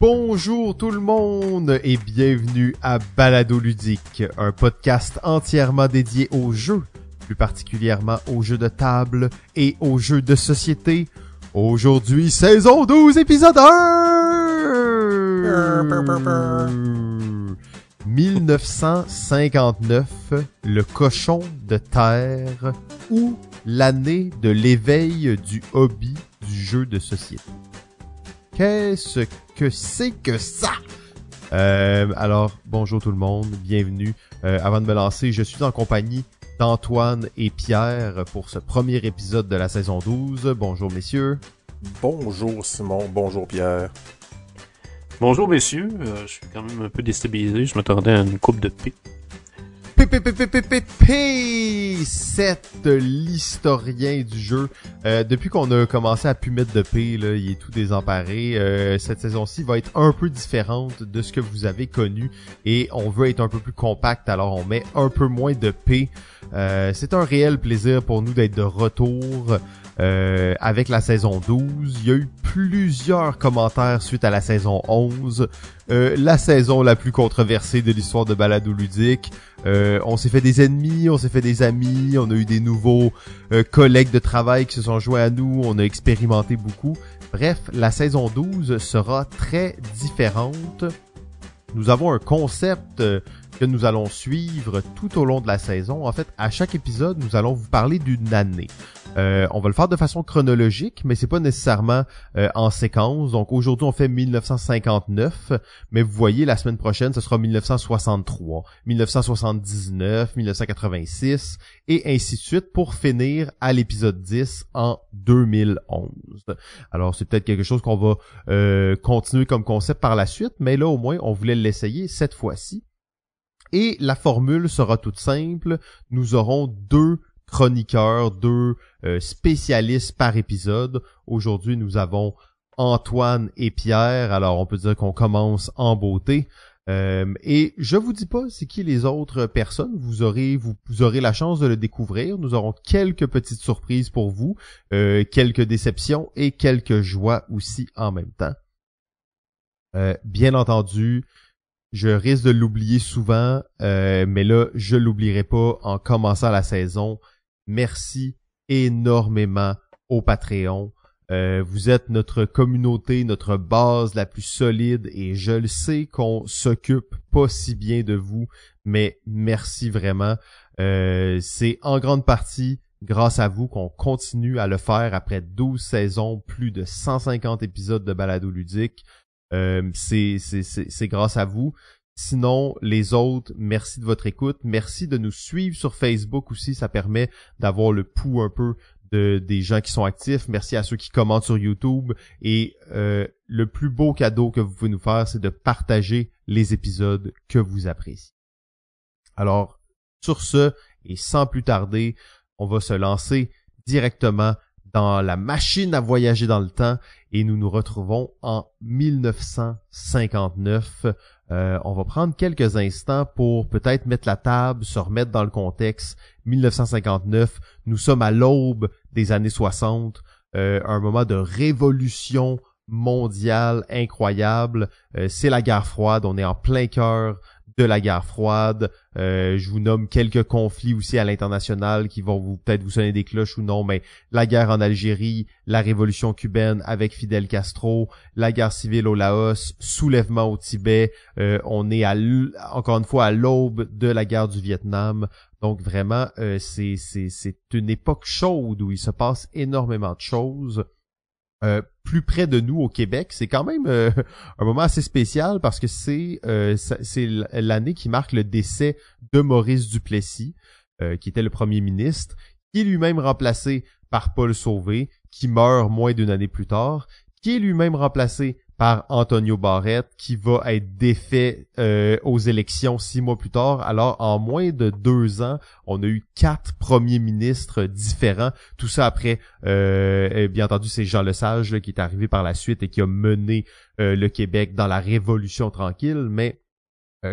Bonjour tout le monde et bienvenue à Balado Ludique, un podcast entièrement dédié aux jeux, plus particulièrement aux jeux de table et aux jeux de société. Aujourd'hui, saison 12, épisode 1! 1959, le cochon de terre ou l'année de l'éveil du hobby du jeu de société. Qu'est-ce que c'est que ça? Euh, alors, bonjour tout le monde, bienvenue. Euh, avant de me lancer, je suis en compagnie d'Antoine et Pierre pour ce premier épisode de la saison 12. Bonjour messieurs. Bonjour Simon, bonjour Pierre. Bonjour messieurs, euh, je suis quand même un peu déstabilisé, je m'attendais à une coupe de paix. P7, l'historien du jeu. Euh, depuis qu'on a commencé à pu mettre de P, il est tout désemparé. Euh, cette saison-ci va être un peu différente de ce que vous avez connu et on veut être un peu plus compact, alors on met un peu moins de P. Euh, c'est un réel plaisir pour nous d'être de retour. Euh, avec la saison 12. Il y a eu plusieurs commentaires suite à la saison 11. Euh, la saison la plus controversée de l'histoire de Balado Ludique. Euh, on s'est fait des ennemis, on s'est fait des amis, on a eu des nouveaux collègues de travail qui se sont joints à nous, on a expérimenté beaucoup. Bref, la saison 12 sera très différente. Nous avons un concept que nous allons suivre tout au long de la saison. En fait, à chaque épisode, nous allons vous parler d'une année. Euh, on va le faire de façon chronologique, mais c'est pas nécessairement euh, en séquence. Donc aujourd'hui, on fait 1959, mais vous voyez, la semaine prochaine, ce sera 1963, 1979, 1986, et ainsi de suite pour finir à l'épisode 10 en 2011. Alors c'est peut-être quelque chose qu'on va euh, continuer comme concept par la suite, mais là au moins, on voulait l'essayer cette fois-ci. Et la formule sera toute simple. Nous aurons deux chroniqueurs, deux euh, spécialistes par épisode. Aujourd'hui, nous avons Antoine et Pierre. Alors, on peut dire qu'on commence en beauté. Euh, et je vous dis pas c'est qui les autres personnes. Vous aurez vous, aurez la chance de le découvrir. Nous aurons quelques petites surprises pour vous, euh, quelques déceptions et quelques joies aussi en même temps. bien entendu, je risque de l'oublier souvent, mais là je l'oublierai pas en commençant la saison merci énormément au Patreon. Euh, vous êtes notre communauté, notre base la plus solide et je le sais qu'on s'occupe pas si bien de vous, mais merci vraiment. Euh, c'est en grande partie grâce à vous qu'on continue à le faire après 12 saisons, plus de 150 épisodes de balado ludique. Euh, c'est grâce à vous. Sinon, les autres, merci de votre écoute. Merci de nous suivre sur Facebook aussi. Ça permet d'avoir le pouls un peu de, des gens qui sont actifs. Merci à ceux qui commentent sur YouTube. Et euh, le plus beau cadeau que vous pouvez nous faire, c'est de partager les épisodes que vous appréciez. Alors, sur ce, et sans plus tarder, on va se lancer directement dans la machine à voyager dans le temps et nous nous retrouvons en 1959 euh, on va prendre quelques instants pour peut-être mettre la table, se remettre dans le contexte. 1959, nous sommes à l'aube des années 60, euh, un moment de révolution mondiale incroyable. Euh, c'est la guerre froide, on est en plein cœur de la guerre froide. Euh, je vous nomme quelques conflits aussi à l'international qui vont vous peut-être vous sonner des cloches ou non, mais la guerre en Algérie, la révolution cubaine avec Fidel Castro, la guerre civile au Laos, soulèvement au Tibet. Euh, on est à encore une fois à l'aube de la guerre du Vietnam. Donc vraiment, euh, c'est c'est une époque chaude où il se passe énormément de choses. Euh, plus près de nous au Québec. C'est quand même euh, un moment assez spécial parce que c'est euh, c'est l'année qui marque le décès de Maurice Duplessis, qui était le premier ministre, qui est lui-même remplacé par Paul Sauvé, qui meurt moins d'une année plus tard, qui est lui-même remplacé par Antonio Barrett qui va être défait euh, aux élections six mois plus tard. Alors en moins de deux ans, on a eu quatre premiers ministres différents. Tout ça après, euh, bien entendu, c'est Jean Lesage qui est arrivé par la suite et qui a mené euh, le Québec dans la Révolution tranquille, mais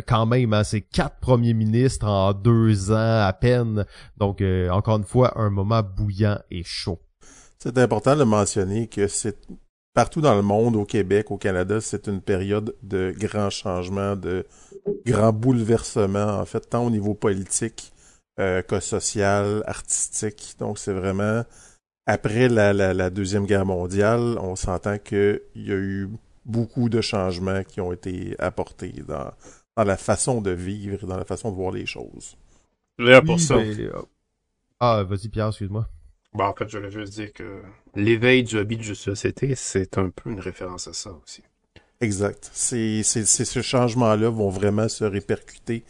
quand même, hein, c'est quatre premiers ministres en deux ans à peine. Donc, encore une fois, un moment bouillant et chaud. C'est important de mentionner que c'est partout dans le monde, au Québec, au Canada, c'est une période de grands changements, de grands bouleversements, en fait, tant au niveau politique euh, que social, artistique. Donc, c'est vraiment après la, la, Deuxième Guerre mondiale, on s'entend qu'il y a eu beaucoup de changements qui ont été apportés dans, dans la façon de vivre, dans la façon de voir les choses. Là, pour ça. Euh, ah, vas-y Pierre, excuse-moi. En fait, je voulais juste dire que l'éveil du hobby de société, c'est un peu une référence à ça aussi. Exact. C'est, ces changements-là vont vraiment se répercuter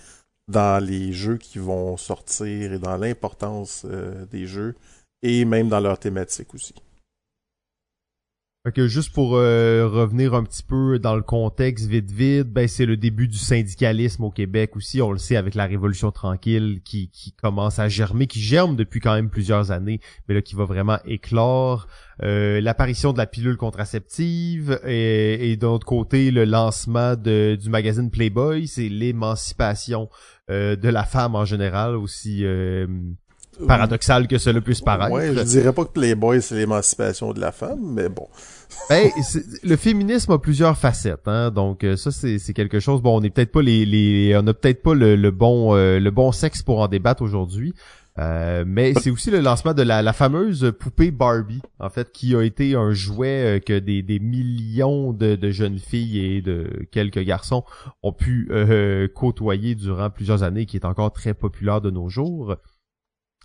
dans les jeux qui vont sortir et dans l'importance euh, des jeux et même dans leur thématique aussi. Juste pour euh, revenir un petit peu dans le contexte vite vite, ben c'est le début du syndicalisme au Québec aussi, on le sait avec la Révolution tranquille qui, commence à germer, qui germe depuis quand même plusieurs années, mais là qui va vraiment éclore. Euh, l'apparition de la pilule contraceptive et, et d'un autre côté le lancement du magazine Playboy, c'est l'émancipation euh, de la femme en général aussi paradoxal que cela puisse paraître. Ouais, je dirais pas que Playboy c'est l'émancipation de la femme, mais bon. ben, le féminisme a plusieurs facettes, hein, donc euh, ça c'est quelque chose. Bon, on n'est peut-être pas les, les, on n'a peut-être pas le, bon euh, le bon sexe pour en débattre aujourd'hui. Euh, mais c'est aussi le lancement de la, la, fameuse poupée Barbie, en fait, qui a été un jouet que des, des millions de, de, jeunes filles et de quelques garçons ont pu côtoyer durant plusieurs années, qui est encore très populaire de nos jours.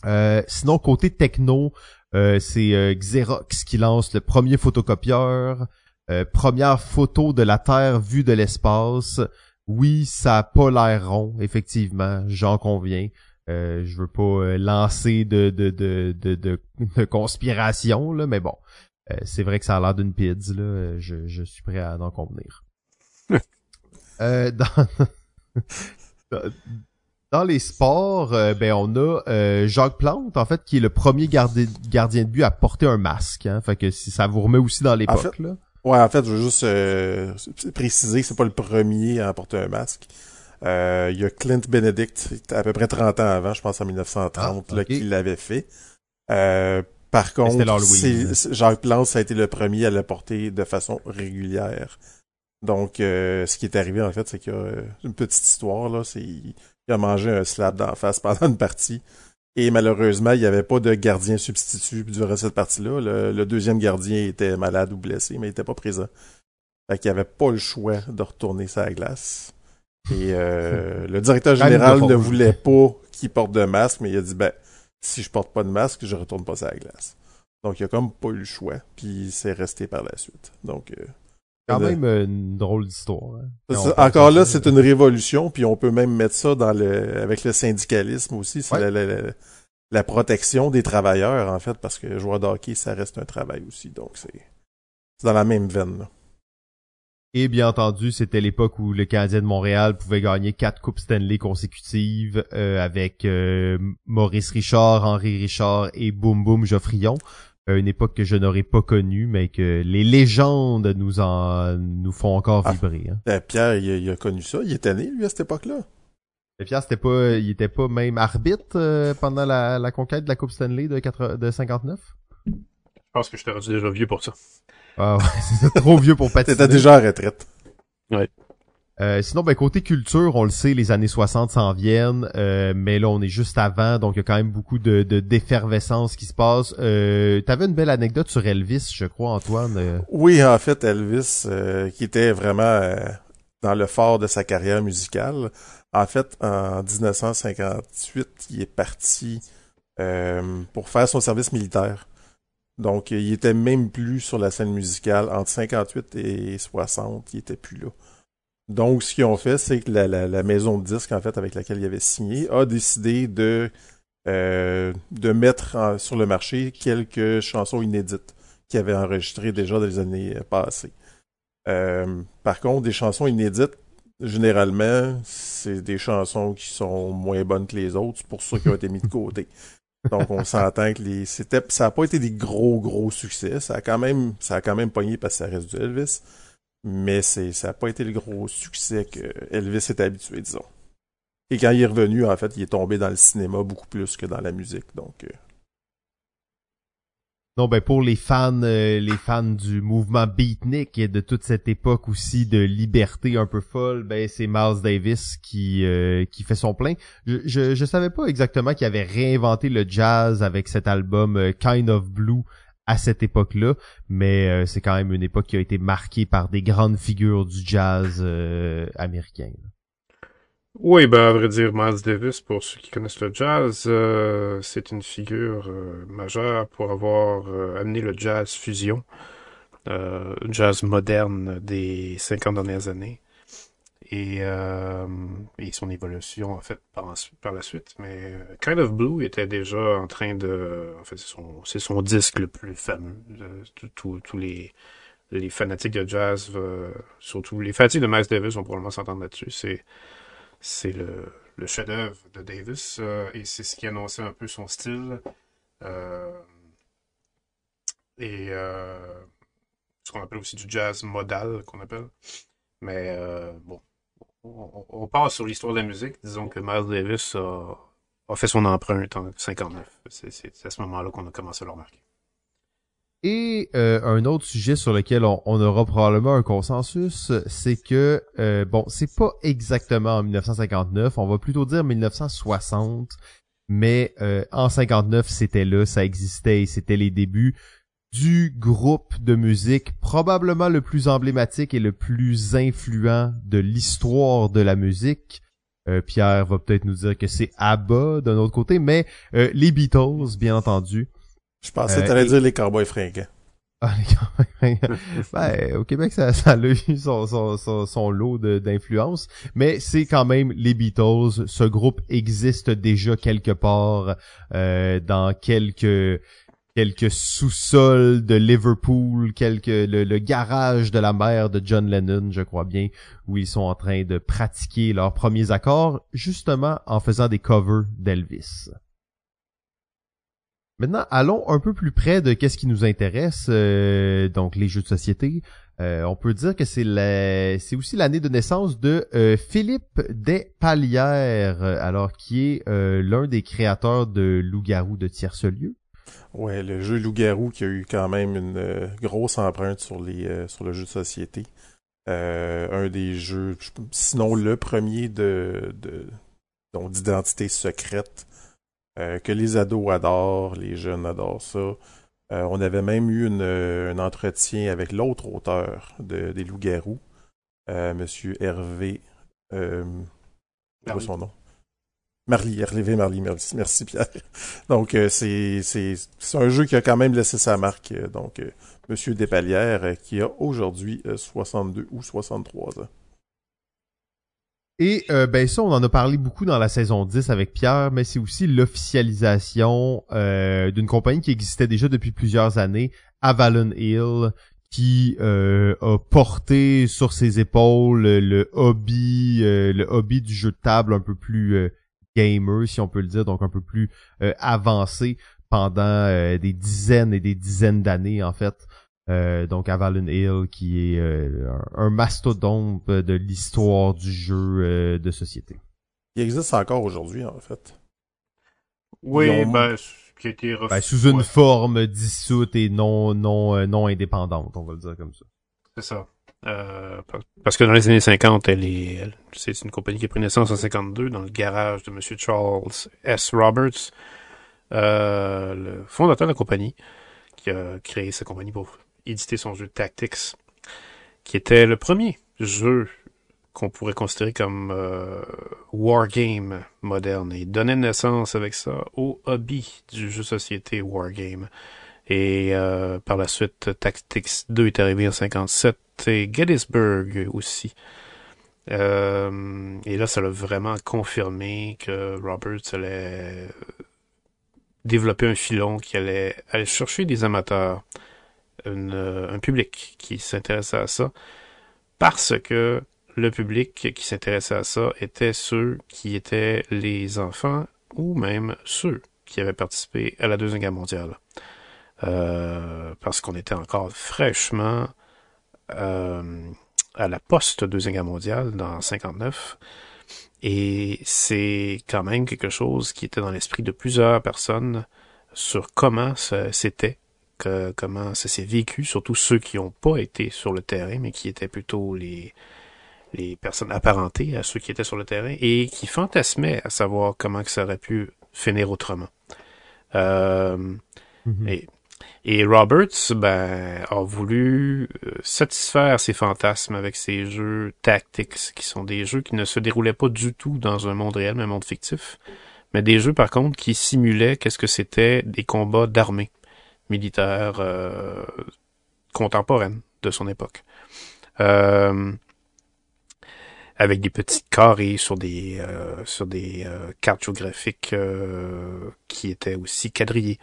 Euh, sinon, côté techno, euh, c'est euh, Xerox qui lance le premier photocopieur, première photo de la Terre vue de l'espace. Oui, ça a pas l'air rond, effectivement, j'en conviens. je veux pas lancer de de, de, de, de, conspiration, là, mais bon. c'est vrai que ça a l'air d'une pizza, là. Je, je suis prêt à en convenir. dans, dans les sports, euh, ben on a euh, Jacques Plante, en fait, qui est le premier gardien de but à porter un masque. Hein, fait que si ça vous remet aussi dans l'époque. là. Ouais, en fait, je veux juste euh, préciser, c'est pas le premier à porter un masque. Il y a Clint Benedict, à peu près 30 ans avant, je pense en 1930, ah, là, qui l'avait fait. par contre, Jacques Plante, ça a été le premier à le porter de façon régulière. Donc, ce qui est arrivé, en fait, c'est qu'il y a une petite histoire, là, c'est il a mangé un slap d'en face pendant une partie. Et malheureusement, il n'y avait pas de gardien substitut durant cette partie-là. Le, deuxième gardien était malade ou blessé, mais il n'était pas présent. Fait qu'il avait pas le choix de retourner sa glace. Et euh, le directeur général ne voulait pas qu'il porte de masque, mais il a dit ben si je porte pas de masque, je retourne pas sa glace. Donc il a comme pas eu le choix, puis c'est resté par la suite. Donc euh, quand même euh, une drôle d'histoire. Hein. Encore là, c'est une révolution, puis on peut même mettre ça dans le avec le syndicalisme aussi, c'est la, protection des travailleurs en fait, parce que joueur de hockey, ça reste un travail aussi, donc c'est dans la même veine. Et bien entendu, c'était l'époque où le Canadien de Montréal pouvait gagner quatre coupes Stanley consécutives euh, avec euh, Maurice Richard, Henri Richard et Boum Boum Geoffrion une époque que je n'aurais pas connue, mais que les légendes nous en nous font encore ah. vibrer. Hein. Ben, Pierre, il a, connu ça. Il était né lui à cette époque-là. Pierre, c'était pas, il était pas même arbitre euh, pendant la, la, conquête de la Coupe Stanley de, 4, de 59. Je pense que j'étais déjà vieux pour ça. Ah ouais, c'est trop vieux pour patiner. T'étais déjà en retraite. Ouais. Euh, sinon, ben côté culture, on le sait, les années 60 s'en viennent, euh, mais là on est juste avant, donc il y a quand même beaucoup de d'effervescence qui se passe. Euh, T'avais une belle anecdote sur Elvis, je crois, Antoine. Oui, en fait, Elvis, qui était vraiment dans le fort de sa carrière musicale. En fait, en 1958, il est parti pour faire son service militaire. Donc, il était même plus sur la scène musicale. Entre 58 et 60, il était plus là. Donc, ce qu'ils ont fait, c'est que la, maison de disques, en fait, avec laquelle il avait signé, a décidé de, euh, de mettre sur le marché quelques chansons inédites qu'il avait enregistrées déjà dans les années passées. Euh, par contre, des chansons inédites, généralement, c'est des chansons qui sont moins bonnes que les autres. C'est pour ça qu'ils ont été mis de côté. Donc, on s'entend que les, c'était, ça n'a pas été des gros, gros succès. Ça a quand même, ça a quand même pogné parce que ça reste du Elvis mais ça n'a pas été le gros succès que Elvis est habitué, disons. Et quand il est revenu, en fait, il est tombé dans le cinéma beaucoup plus que dans la musique, donc. Euh. Non, ben pour les fans, euh, les fans du mouvement beatnik et de toute cette époque aussi de liberté un peu folle, ben c'est Miles Davis qui euh, fait son plein. Je, je, je savais pas exactement qu'il avait réinventé le jazz avec cet album Kind of Blue à cette époque-là, mais c'est quand même une époque qui a été marquée par des grandes figures du jazz américain. Oui, ben à vrai dire, Miles Davis, pour ceux qui connaissent le jazz, euh, c'est une figure euh, majeure pour avoir euh, amené le jazz fusion, jazz moderne des 50 dernières années, et, et son évolution en fait par, la suite. Mais Kind of Blue était déjà en train de, en fait, c'est son, son disque le plus fameux. Tous les les fanatiques de jazz, surtout les fanatiques de Miles Davis vont probablement s'entendre là-dessus. C'est c'est le, chef-d'œuvre de Davis euh, et c'est ce qui annonçait un peu son style. Euh, et euh, ce qu'on appelle aussi du jazz modal, qu'on appelle. Mais bon, on, on, sur l'histoire de la musique. Disons que Miles Davis a, a fait son empreinte en 59. C'est à ce moment-là qu'on a commencé à le remarquer. Et euh, un autre sujet sur lequel on, aura probablement un consensus, c'est que euh, bon, c'est pas exactement en 1959, on va plutôt dire 1960, mais euh, en 59 c'était là, ça existait c'était les débuts du groupe de musique probablement le plus emblématique et le plus influent de l'histoire de la musique. Pierre va peut-être nous dire que c'est ABBA d'un autre côté, mais les Beatles, bien entendu. Je pensais que euh, t'allais dire les cowboys fringants. Ah, les cowboys fringants. ben, au Québec, ça, ça a eu son, son, son, lot d'influence, mais c'est quand même les Beatles. Ce groupe existe déjà quelque part euh, dans quelques quelques sous-sols de Liverpool, quelques le, garage de la mère de John Lennon, je crois bien, où ils sont en train de pratiquer leurs premiers accords, justement en faisant des covers d'Elvis. Maintenant, allons un peu plus près de qu'est-ce qui nous intéresse, euh, donc les jeux de société. Euh, on peut dire que c'est c'est aussi l'année de naissance de euh, Philippe Despalières, alors qui est l'un des créateurs de Loup-garou de tierce-lieu. Ouais, le jeu Loup-garou qui a eu quand même une grosse empreinte sur les sur le jeu de société. un des jeux, sinon le premier de d'identité secrète euh, que les ados adorent, les jeunes adorent ça. Euh, on avait même eu une, un entretien avec l'autre auteur de, des Loups-Garous, euh, Monsieur Hervé. Euh, son nom? Marly, Hervé Marly, merci, merci Pierre. Donc c'est c'est un jeu qui a quand même laissé sa marque. Donc Monsieur Despalières qui a aujourd'hui 62 ou 63 ans. Et euh, ben ça, on en a parlé beaucoup dans la saison 10 avec Pierre, mais c'est aussi l'officialisation euh, d'une compagnie qui existait déjà depuis plusieurs années, Avalon Hill, qui euh, a porté sur ses épaules le hobby, le hobby du jeu de table un peu plus gamer, si on peut le dire, donc un peu plus avancé pendant des dizaines et des dizaines d'années en fait. Euh, donc Avalon Hill qui est euh, un mastodonte de l'histoire du jeu euh, de société. Il existe encore aujourd'hui en fait. Oui, ben, qui a été ben, sous une forme dissoute et non non non indépendante, on va le dire comme ça. C'est ça. Parce que dans les années 50, elle est, c'est une compagnie qui a pris naissance en 52 dans le garage de Monsieur Charles S. Roberts, le fondateur de la compagnie, qui a créé sa compagnie pour édité son jeu Tactics, qui était le premier jeu qu'on pourrait considérer comme euh, wargame moderne et donnait naissance avec ça au hobby du jeu société wargame. Et euh, par la suite, Tactics 2 est arrivé en 57 et Gettysburg aussi. Euh, et là, ça l'a vraiment confirmé que Roberts allait développer un filon qui allait aller chercher des amateurs un public qui s'intéressait à ça parce que le public qui s'intéressait à ça était ceux qui étaient les enfants ou même ceux qui avaient participé à la Deuxième Guerre mondiale. Euh, parce qu'on était encore fraîchement euh, à la post-Deuxième Guerre mondiale dans 59. Et c'est quand même quelque chose qui était dans l'esprit de plusieurs personnes sur comment c'était comment ça s'est vécu, surtout ceux qui n'ont pas été sur le terrain, mais qui étaient plutôt les, les personnes apparentées à ceux qui étaient sur le terrain et qui fantasmaient à savoir comment que ça aurait pu finir autrement. Euh, Mhm. et, et Roberts ben, a voulu euh, satisfaire ses fantasmes avec ses jeux tactics, qui sont des jeux qui ne se déroulaient pas du tout dans un monde réel, mais un monde fictif, mais des jeux par contre qui simulaient qu'est-ce que c'était des combats d'armée militaire euh, contemporaine de son époque. Euh, avec des petits carrés sur des euh, sur des euh, cartes géographiques qui étaient aussi quadrillées.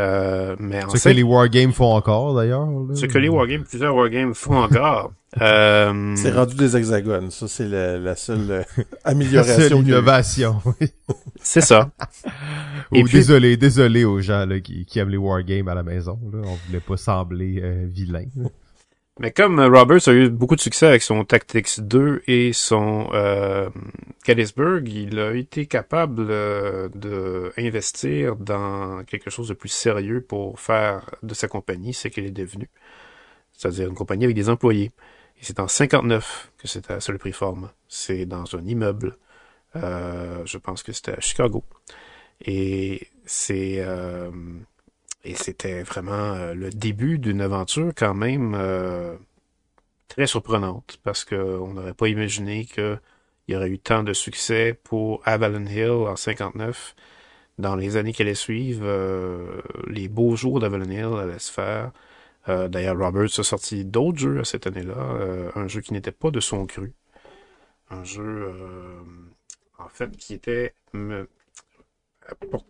Euh, mais en Ce que fait, les wargames font encore, d'ailleurs. ce que les wargames, plusieurs wargames font encore. Euh, C'est rendu des hexagones. Ça, c'est la, la seule euh, La amélioration. seule innovation. c'est ça. Puis- désolé, désolé aux gens là, qui, qui aiment les wargames à la maison. Là. On voulait pas sembler euh, vilain. Mais comme euh, Roberts a eu beaucoup de succès avec son Tactics 2 et son euh, il a été capable euh, de investir dans quelque chose de plus sérieux pour faire de sa compagnie ce qu'elle est devenue. C'est-à-dire une compagnie avec des employés. Et c'est en 59 que c'était à seul forme. C'est dans un immeuble. Euh, je pense que c'était à Chicago. Et c'est euh, et c'était vraiment euh, le début d'une aventure quand même euh, très surprenante parce que on n'aurait pas imaginé qu'il y aurait eu tant de succès pour Avalon Hill en 59. Dans les années qui allaient suivre, euh, les beaux jours d'Avalon Hill allaient se faire. Euh, D'ailleurs, Roberts a sorti d'autres jeux à cette année-là, euh, un jeu qui n'était pas de son cru, un jeu en fait qui était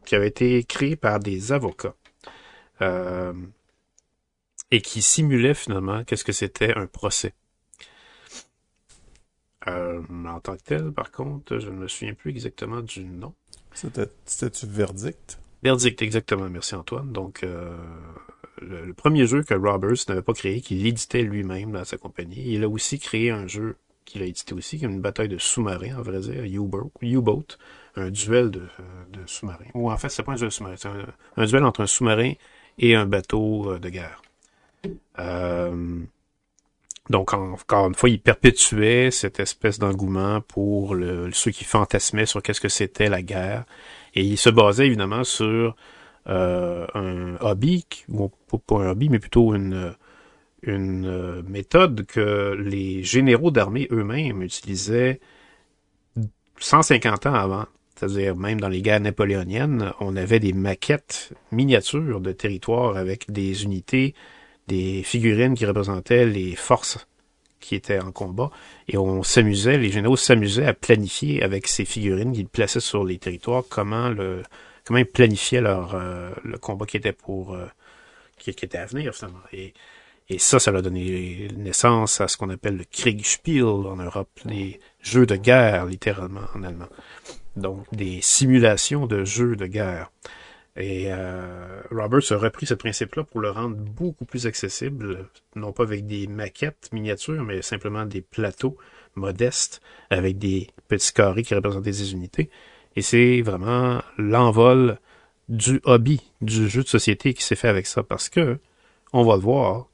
qui avait été créé par des avocats euh, et qui simulait finalement qu'est-ce que c'était un procès. Euh, en tant que tel, par contre, je ne me souviens plus exactement du nom. C'était, c'était-tu verdict? Verdict, exactement. Merci Antoine. Donc, euh, le, le premier jeu que Roberts n'avait pas créé, qu'il éditait lui-même dans sa compagnie, il a aussi créé un jeu qu'il a édité aussi, qui est une bataille de sous-marins, en vrai dire, U-boat, U-boat, un duel de, euh, de sous-marins. Ou en fait, c'est pas un duel de sous-marins, c'est un, un duel entre un sous-marin et un bateau euh, de guerre. Euh, donc, en- encore une fois, il perpétuait cette espèce d'engouement pour le, ceux qui fantasmaient sur qu'est-ce que c'était la guerre. Et il se basait évidemment sur euh, un hobby, ou pas- pas un hobby, mais plutôt une, une euh, méthode que les généraux d'armée eux-mêmes utilisaient 150 ans avant. C'est-à-dire, même dans les guerres napoléoniennes, on avait des maquettes miniatures de territoire avec des unités, des figurines qui représentaient les forces qui étaient en combat. Et on s'amusait, les généraux s'amusaient à planifier avec ces figurines qu'ils plaçaient sur les territoires comment le comment ils planifiaient leur euh, le combat qui était pour euh, qui, qui était à venir finalement. Et, et ça, ça a donné naissance à ce qu'on appelle le Kriegspiel en Europe, les jeux de guerre littéralement en allemand. Donc des simulations de jeux de guerre. Et euh, Roberts a repris ce principe-là pour le rendre beaucoup plus accessible, non pas avec des maquettes miniatures, mais simplement des plateaux modestes avec des petits carrés qui représentent des unités. Et c'est vraiment l'envol du hobby, du jeu de société qui s'est fait avec ça, parce que, on va le voir,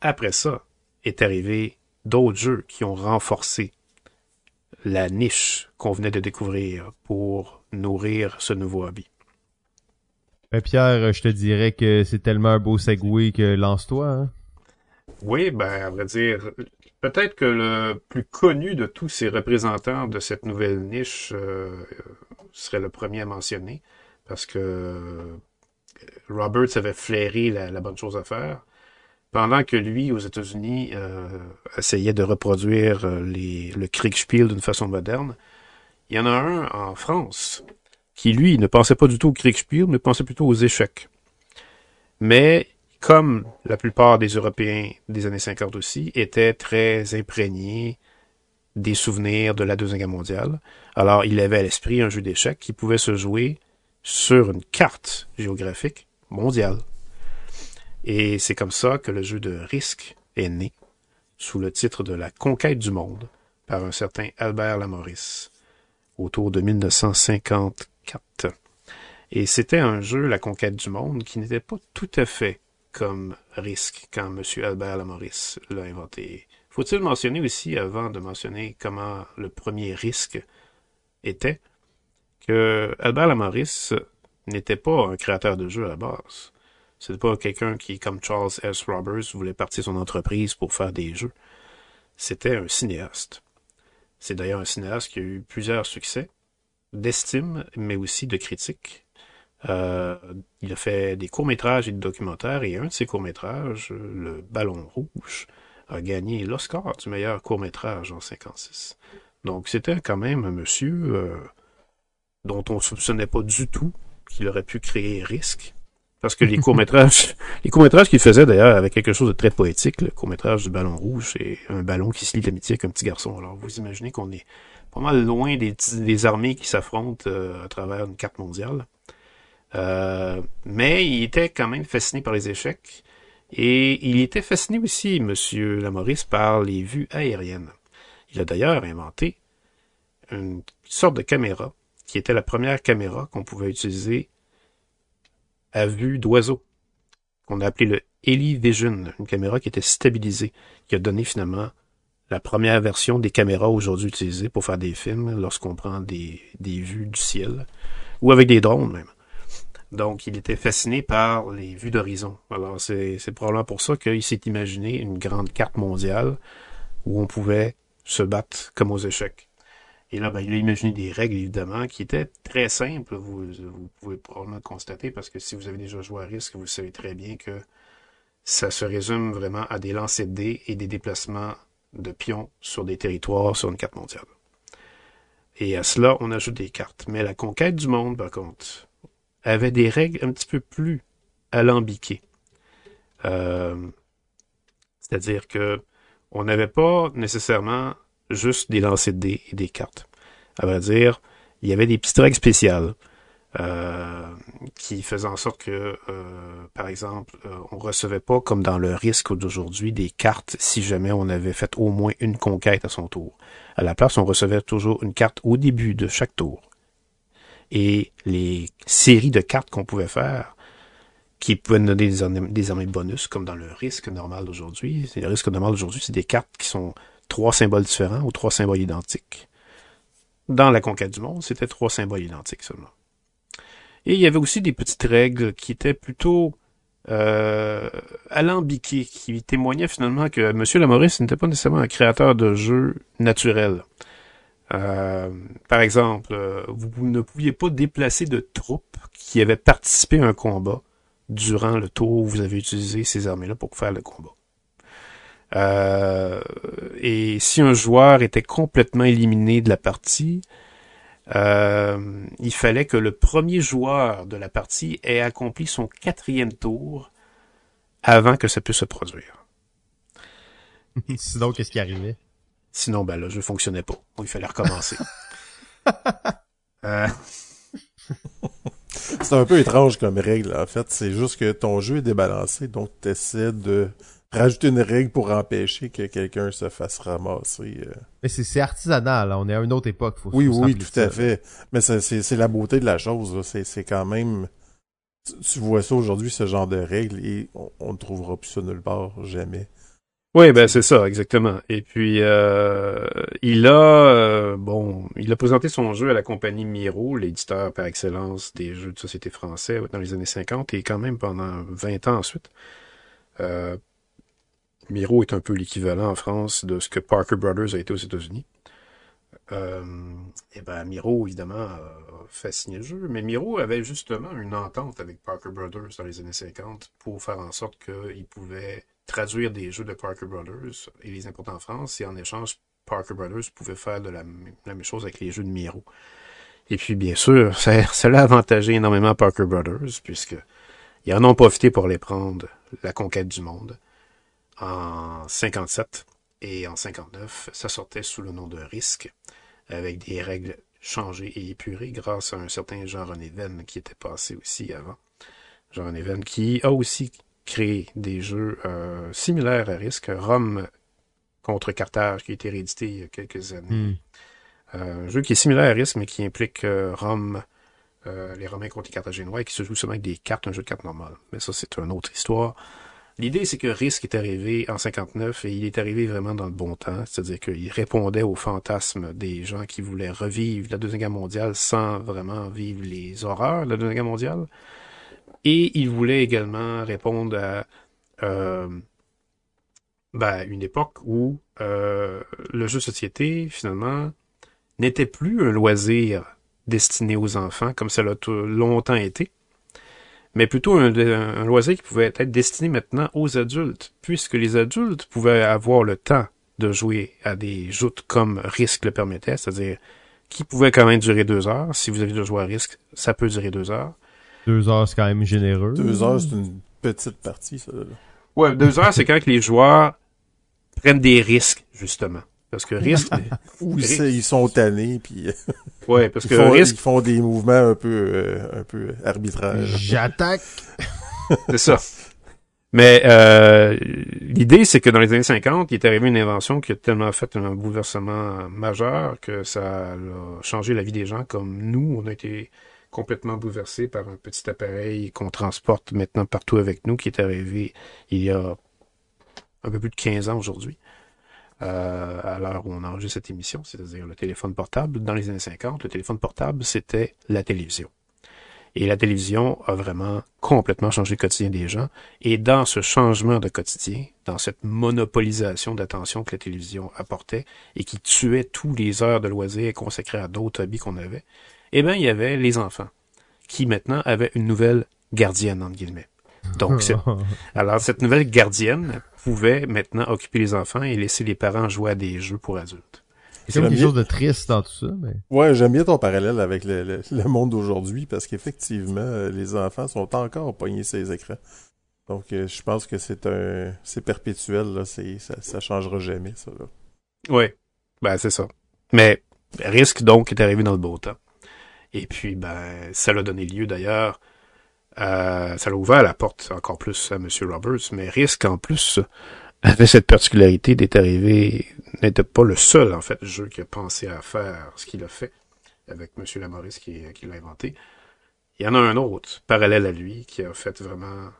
après ça, est arrivé d'autres jeux qui ont renforcé la niche qu'on venait de découvrir pour nourrir ce nouveau hobby. Ben, Pierre, je te dirais que c'est tellement un beau segway que lance-toi. Hein? Oui, ben, à vrai dire, peut-être que le plus connu de tous ces représentants de cette nouvelle niche euh, serait le premier à mentionner, parce que euh, Roberts avait flairé la, la bonne chose à faire, pendant que lui, aux États-Unis, euh, essayait de reproduire euh, le Kriegspiel d'une façon moderne. Il y en a un en France qui, lui, ne pensait pas du tout au Kriegspiel, mais pensait plutôt aux échecs. Mais comme la plupart des Européens des années 50 aussi, étaient très imprégnés des souvenirs de la Deuxième Guerre mondiale. Alors, il avait à l'esprit un jeu d'échecs qui pouvait se jouer sur une carte géographique mondiale. Et c'est comme ça que le jeu de risque est né, sous le titre de La conquête du monde, par un certain Albert Lamoris, autour de 1954. Et c'était un jeu, La conquête du monde, qui n'était pas tout à fait comme risque quand M. Albert Lamoris l'a inventé. Faut-il mentionner aussi, avant de mentionner comment le premier risque était, que Albert Lamoris n'était pas un créateur de jeux à la base. C'était pas quelqu'un qui, comme Charles S. Roberts, voulait partir son entreprise pour faire des jeux. C'était un cinéaste. C'est d'ailleurs un cinéaste qui a eu plusieurs succès, d'estime, mais aussi de critique. Euh, il a fait des courts-métrages et des documentaires, et un de ses courts-métrages, Le Ballon Rouge, a gagné l'Oscar du meilleur court-métrage en 56. Donc c'était quand même un monsieur euh, dont on soupçonnait pas du tout qu'il aurait pu créer risque. Parce que les courts-métrages, les courts-métrages qu'il faisait d'ailleurs avec quelque chose de très poétique, le court-métrage du ballon rouge, c'est un ballon qui se lie d'amitié avec un petit garçon. Alors vous imaginez qu'on est pas mal loin des, armées qui s'affrontent euh, à travers une carte mondiale. Euh, mais il était quand même fasciné par les échecs. Et il était fasciné aussi, Monsieur Lamoris, par les vues aériennes. Il a d'ailleurs inventé une sorte de caméra qui était la première caméra qu'on pouvait utiliser à vue d'oiseau, qu'on a appelé le Helivision, une caméra qui était stabilisée, qui a donné finalement la première version des caméras aujourd'hui utilisées pour faire des films lorsqu'on prend des, des vues du ciel, ou avec des drones même. Donc, il était fasciné par les vues d'horizon. Alors, c'est probablement pour ça qu'il s'est imaginé une grande carte mondiale où on pouvait se battre comme aux échecs. Et là, ben, il a imaginé des règles, évidemment, qui étaient très simples. Vous, pouvez probablement le constater parce que si vous avez déjà joué à risque, vous savez très bien que ça se résume vraiment à des lancers de dés et des déplacements de pions sur des territoires sur une carte mondiale. Et à cela, on ajoute des cartes. Mais la conquête du monde, par contre, avait des règles un petit peu plus alambiquées. Euh, C'est-à-dire que on n'avait pas nécessairement juste des lancers de dés et des cartes. À vrai dire, il y avait des petites règles spéciales euh, qui faisaient en sorte que, euh, par exemple, euh, on recevait pas, comme dans le risque d'aujourd'hui, des cartes si jamais on avait fait au moins une conquête à son tour. À la place, on recevait toujours une carte au début de chaque tour. Et les séries de cartes qu'on pouvait faire, qui pouvaient donner des, bonus, comme dans le risque normal d'aujourd'hui. Le risque normal d'aujourd'hui, c'est des cartes qui sont trois symboles différents ou trois symboles identiques. Dans la conquête du monde, c'était trois symboles identiques seulement. Et il y avait aussi des petites règles qui étaient plutôt euh, alambiquées, qui témoignaient finalement que M. Lamoris n'était pas nécessairement un créateur de jeux naturels. Euh, par exemple, euh, vous ne pouviez pas déplacer de troupes qui avaient participé à un combat durant le tour où vous avez utilisé ces armées-là pour faire le combat. Euh, et si un joueur était complètement éliminé de la partie, euh, il fallait que le premier joueur de la partie ait accompli son quatrième tour avant que ça puisse se produire. Sinon, qu'est-ce qui arrivait? Sinon, ben le jeu fonctionnait pas. il fallait recommencer. euh... C'est un peu étrange comme règle, en fait. C'est juste que ton jeu est débalancé, donc tu essaies de rajouter une règle pour empêcher que quelqu'un se fasse ramasser. Euh. Mais c'est artisanal, on est à une autre époque. Faut, oui, oui, tout à fait. Mais c'est la beauté de la chose. C'est quand même... Tu, vois ça aujourd'hui, ce genre de règles, et on ne trouvera plus ça nulle part, jamais. Oui, ben c'est ça, exactement. Et puis euh, il a euh, bon, il a présenté son jeu à la compagnie Miro, l'éditeur par excellence des jeux de société français dans les années 50 et quand même pendant 20 ans ensuite. Euh, Miro est un peu l'équivalent en France de ce que Parker Brothers a été aux États-Unis. Euh, et ben Miro, évidemment, a fait signer le jeu, mais Miro avait justement une entente avec Parker Brothers dans les années 50 pour faire en sorte qu'il pouvait traduire des jeux de Parker Brothers et les importer en France, et en échange, Parker Brothers pouvait faire de la, même chose avec les jeux de Miro. Et puis, bien sûr, ça a avantagé énormément Parker Brothers, puisque ils en ont profité pour les prendre la conquête du monde en 57 et en 59, ça sortait sous le nom de Risque, avec des règles changées et épurées grâce à un certain Jean-René Venn qui était passé aussi avant. Jean-René Venn qui a aussi créé des jeux euh, similaires à Risque, Rome contre Carthage qui a été réédité il y a quelques années. Hmm. Euh, un jeu qui est similaire à Risque mais qui implique euh, Rome les Romains contre les Carthaginois, et qui se joue seulement avec des cartes, un jeu de cartes normal. Mais ça, c'est une autre histoire. L'idée, c'est que Risk est arrivé en 59 et il est arrivé vraiment dans le bon temps, c'est-à-dire qu'il répondait aux fantasmes des gens qui voulaient revivre la Deuxième Guerre mondiale sans vraiment vivre les horreurs de la Deuxième Guerre mondiale. Et il voulait également répondre à euh, ben, une époque où euh, le jeu de société, finalement, n'était plus un loisir destiné aux enfants, comme ça l'a longtemps été, mais plutôt un, un, loisir qui pouvait être destiné maintenant aux adultes, puisque les adultes pouvaient avoir le temps de jouer à des joutes comme Risk le permettait, c'est-à-dire qui pouvait quand même durer deux heures. Si vous avez de jouer à Risk, ça peut durer deux heures. Deux heures, c'est quand même généreux. Deux heures, c'est une petite partie, ça. Ouais, deux heures, c'est quand les joueurs prennent des risques, justement. Parce que risque. Ou ils sont tannés, puis. ouais, parce que ils font, risque. Ils font des mouvements un peu, euh, un peu arbitraires. J'attaque. c'est ça. Mais euh, l'idée, c'est que dans les années 50, il est arrivé une invention qui a tellement fait un bouleversement majeur que ça a changé la vie des gens. Comme nous, on a été complètement bouleversés par un petit appareil qu'on transporte maintenant partout avec nous, qui est arrivé il y a un peu plus de 15 ans aujourd'hui euh, à l'heure où on enregistre cette émission, c'est-à-dire le téléphone portable. Dans les années 50, le téléphone portable, c'était la télévision. Et la télévision a vraiment complètement changé le quotidien des gens. Et dans ce changement de quotidien, dans cette monopolisation d'attention que la télévision apportait et qui tuait tous les heures de loisirs consacrées à d'autres hobbies qu'on avait, eh bien, il y avait les enfants qui maintenant avaient une nouvelle gardienne, entre guillemets. Donc, alors cette nouvelle gardienne pouvait maintenant occuper les enfants et laisser les parents jouer à des jeux pour adultes. C'est quelque chose de triste dans tout ça, mais... Ouais, j'aime bien ton parallèle avec le, le, monde d'aujourd'hui parce qu'effectivement, euh, les enfants sont encore pognés ces écrans. Donc, euh, je pense que c'est un, c'est perpétuel, là, c'est, ça, ça changera jamais, ça, là. Ouais. Ben, c'est ça. Mais, risque, donc, est arrivé dans le beau temps. Et puis, ben, ça l'a donné lieu, d'ailleurs, euh, ça l'a ouvert la porte encore plus à M. Roberts, mais Risk en plus avait cette particularité d'être arrivé, n'était pas le seul en fait jeu qui a pensé à faire ce qu'il a fait avec M. Lamoris qui, qui l'a inventé. Il y en a un autre parallèle à lui qui a fait vraiment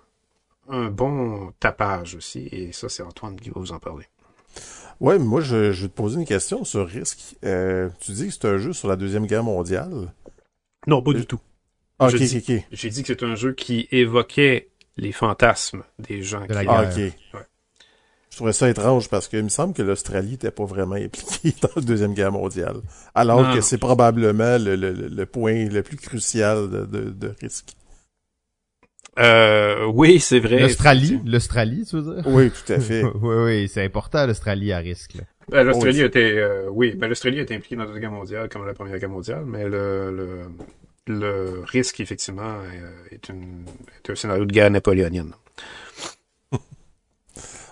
un bon tapage aussi, et ça c'est Antoine qui va vous en parler. Ouais, moi je, je vais te poser une question sur Risk. Euh, tu dis que c'est un jeu sur la Deuxième Guerre mondiale. Non, pas du tout. Ah, ok, ok, ok. J'ai dit que c'est un jeu qui évoquait les fantasmes des gens. De la guerre. Ah, ok. Ouais. Je trouvais ça étrange parce qu'il me semble que l'Australie n'était pas vraiment impliquée dans la Deuxième Guerre mondiale. Alors Non, que c'est probablement le, le, le point le plus crucial de, de, de risque. Euh, oui, c'est vrai. L'Australie, l'Australie, tu veux dire? Oui, tout à fait. oui, oui, c'est important, l'Australie à risque, là. Ben, L'Australie était, euh, oui, ben, l'Australie était impliquée dans la Deuxième Guerre mondiale comme la Première Guerre mondiale, mais le, le, le risque, effectivement, euh, est, une, est un scénario de guerre napoléonienne.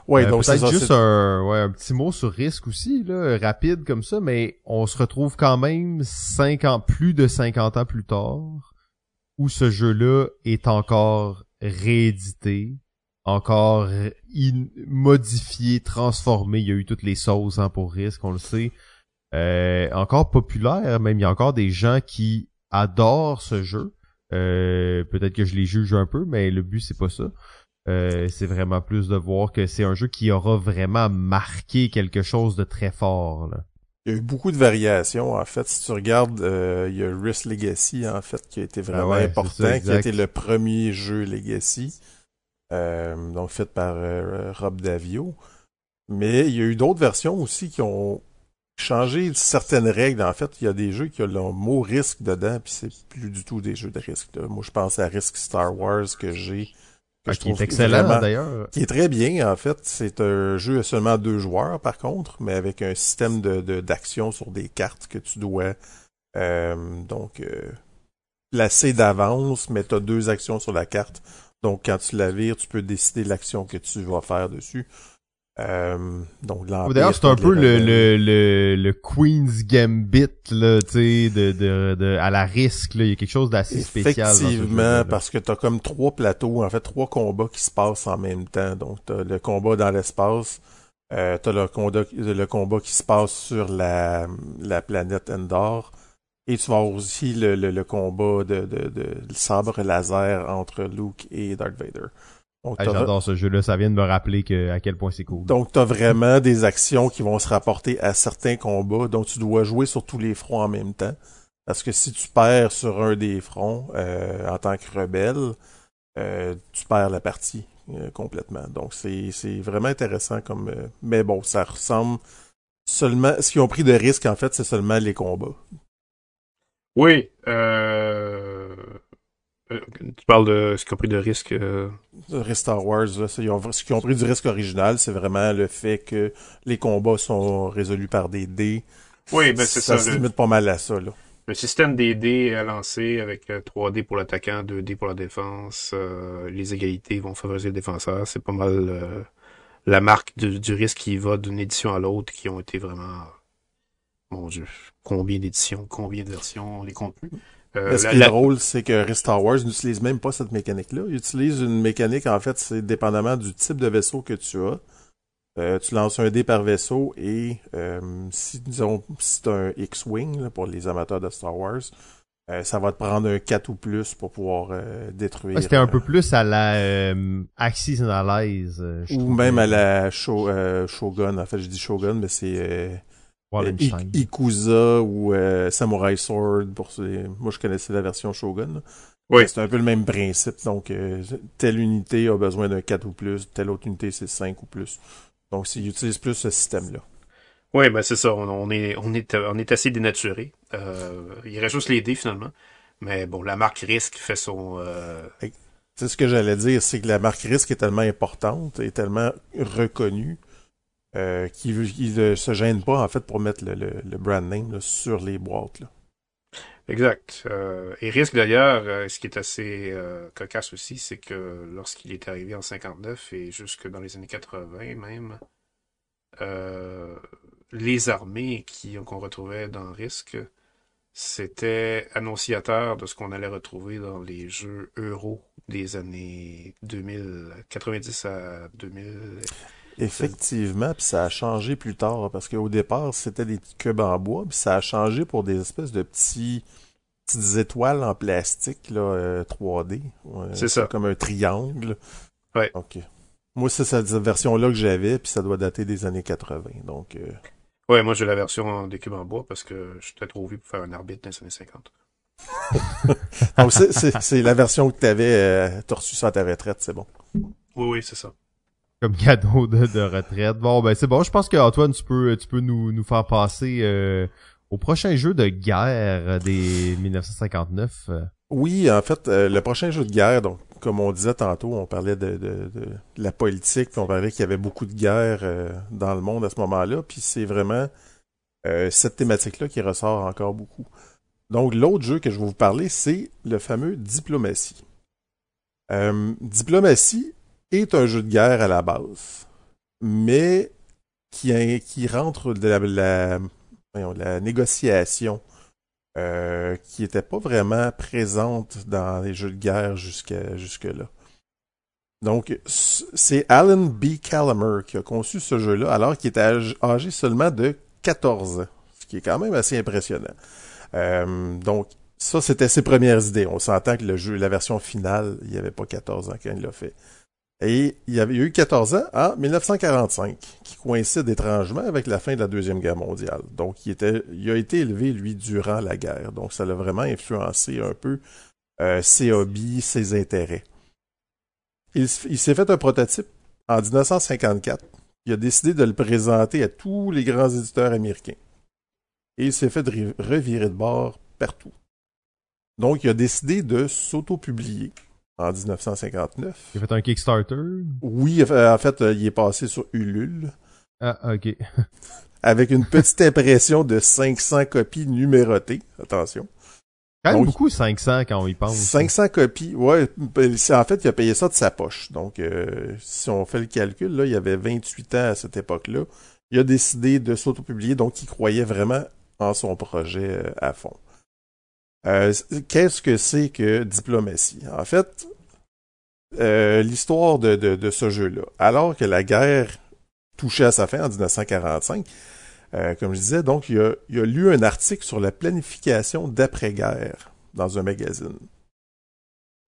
Ouais, Euh, donc c'est peut-être juste un, ouais, un petit mot sur risque aussi, là, rapide comme ça, mais on se retrouve quand même 50, plus de 50 ans plus tard, où ce jeu-là est encore réédité, encore in- modifié, transformé. Il y a eu toutes les sauces hein, pour risque, on le sait. Euh, encore populaire, même il y a encore des gens qui adorent ce jeu. Euh, peut-être que je les juge un peu, mais le but c'est pas ça. Euh, c'est vraiment plus de voir que c'est un jeu qui aura vraiment marqué quelque chose de très fort. Là. Il y a eu beaucoup de variations, en fait. Si tu regardes, euh, il y a Risk Legacy, en fait, qui a été vraiment Ah ouais, important, ça, qui a été le premier jeu Legacy, euh, donc fait par Rob Davio. Mais il y a eu d'autres versions aussi qui ont changé certaines règles. En fait, il y a des jeux qui ont le mot risque dedans, puis c'est plus du tout des jeux de risque. là. Moi, je pense à Risk Star Wars que j'ai. que Ah, je qui est trouve excellent d'ailleurs. qui est très bien en fait. C'est un jeu à seulement deux joueurs par contre, mais avec un système de de- d'action sur des cartes que tu dois euh, donc euh, placer d'avance, mais tu as deux actions sur la carte. Donc quand tu la vires, tu peux décider l'action que tu vas faire dessus. Euh, donc D'ailleurs, c'est un peu le, le, le, le Queen's Gambit, là, tu sais, de, de, de, à la risque, là. Il y a quelque chose d'assez spécial. Effectivement, parce que t'as comme trois plateaux, en fait trois combats qui se passent en même temps. Donc t'as le combat dans l'espace, euh, t'as le combat, le combat qui se passe sur la, la planète Endor, Et tu vas avoir aussi le, le, le combat de, de, de, de sabre laser entre Luke et Darth Vader. Ah, J'adore ce jeu-là, ça vient de me rappeler que, à quel point c'est cool. Donc, tu as vraiment des actions qui vont se rapporter à certains combats, donc tu dois jouer sur tous les fronts en même temps. Parce que si tu perds sur un des fronts euh, en tant que rebelle, euh, tu perds la partie euh, complètement. Donc, c'est vraiment intéressant comme... mais bon, ça ressemble seulement... Ce qu'ils ont pris de risque, en fait, c'est seulement les combats. Oui, euh... Euh, tu parles de ce qu'ils ont pris de risque. Euh... Star Wars, là, ce qu'ils ont pris du risque original, c'est vraiment le fait que les combats sont résolus par des dés. Oui, ben c'est ça. Ça se limite pas mal à ça, là. Le système des dés à lancer avec 3D euh, pour l'attaquant, 2D pour la défense, euh, les égalités vont favoriser le défenseur. C'est pas mal la marque du risque qui va d'une édition à l'autre qui ont été vraiment... Mon Dieu, combien d'éditions, combien de versions, on les compte plus. Euh, ce qui est drôle, c'est que Star Wars n'utilise même pas cette mécanique-là. Il utilise une mécanique, en fait, c'est dépendamment du type de vaisseau que tu as. Euh, tu lances un dé par vaisseau et euh, si disons si tu un X-Wing pour les amateurs de Star Wars, euh, ça va te prendre un 4 ou plus pour pouvoir euh, détruire. C'était un peu plus à la Axis Analyze. ou même à la Shogun. En fait, je dis Shogun, mais c'est Ikuza ou euh, Samurai Sword. Pour Moi, je connaissais la version Shogun. Oui. C'est un peu le même principe. Donc, euh, telle unité a besoin d'un 4 ou plus, telle autre unité, c'est 5 ou plus. Donc, ils utilisent plus ce système-là. Oui, ben c'est ça. On, est, on, est, on est assez dénaturé. Euh, il reste juste les dés, finalement. Mais bon, la marque risque fait son... C'est ce que j'allais dire, c'est que la marque risque est tellement importante et tellement reconnue euh, qui ne se gêne pas en fait pour mettre le, le, brand name sur les boîtes. Là. Exact. Euh, et risque d'ailleurs, euh, ce qui est assez euh, cocasse aussi, c'est que lorsqu'il est arrivé en 59 et jusque dans les années 80 même, les armées qu'on retrouvait dans Risque, c'était annonciateur de ce qu'on allait retrouver dans les jeux euro des années 2000, 90 à 2000. Effectivement, puis ça a changé plus tard parce qu'au départ, c'était des cubes en bois, puis ça a changé pour des espèces de petits petites étoiles en plastique là, 3D. Euh, c'est ça. Comme un triangle. Ouais. OK. Moi, c'est cette version-là que j'avais, puis ça doit dater des années 80. Donc. Euh... Ouais, moi j'ai la version des cubes en bois parce que je suis trop vieux pour faire un arbitre dans les années 50. Donc c'est la version que tu avais, euh, t'as reçu ça à ta retraite, c'est bon. Oui, oui, c'est ça comme cadeau de, retraite. Bon, ben c'est bon. Je pense que Antoine, tu peux, tu peux nous, nous faire passer euh, au prochain jeu de guerre des 1959. Oui, en fait, euh, le prochain jeu de guerre, donc comme on disait tantôt, on parlait de, de, de la politique, puis on parlait qu'il y avait beaucoup de guerres euh, dans le monde à ce moment-là, puis c'est vraiment cette thématique-là qui ressort encore beaucoup. Donc l'autre jeu que je vais vous parler, c'est le fameux Diplomatie. Diplomatie, est un jeu de guerre à la base, mais qui, qui rentre de la, la, négociation euh, qui n'était pas vraiment présente dans les jeux de guerre jusqu'à jusque-là. Donc, c'est Alan B. Calamer qui a conçu ce jeu-là alors qu'il était âgé seulement de 14 ans, ce qui est quand même assez impressionnant. Euh, donc, ça, c'était ses premières idées. On s'entend que le jeu, la version finale, il n'y avait pas 14 ans quand il l'a fait. Et il y avait eu 14 ans en 1945, qui coïncide étrangement avec la fin de la Deuxième Guerre mondiale. Donc, il, était, a été élevé, lui, durant la guerre. Donc, ça l'a vraiment influencé un peu euh, ses hobbies, ses intérêts. Il, il s'est fait un prototype en 1954. Il a décidé de le présenter à tous les grands éditeurs américains. Et il s'est fait revirer de bord partout. Donc, il a décidé de s'auto-publier en 1959. Il a fait un Kickstarter? Oui, en fait, euh, il est passé sur Ulule. Ah, ok. avec une petite impression de 500 copies numérotées. Attention. Quand même beaucoup 500 quand on y pense. 500 copies, ouais. Ben, en fait, il a payé ça de sa poche. Donc, euh, si on fait le calcul, là, il avait 28 ans à cette époque-là. Il a décidé de s'auto-publier, donc il croyait vraiment en son projet euh, à fond. Euh, qu'est-ce que c'est que diplomatie? En fait, euh, l'histoire de, ce jeu-là, alors que la guerre touchait à sa fin en 1945, Euh, comme je disais, donc, il a, il a lu un article sur la planification d'après-guerre dans un magazine.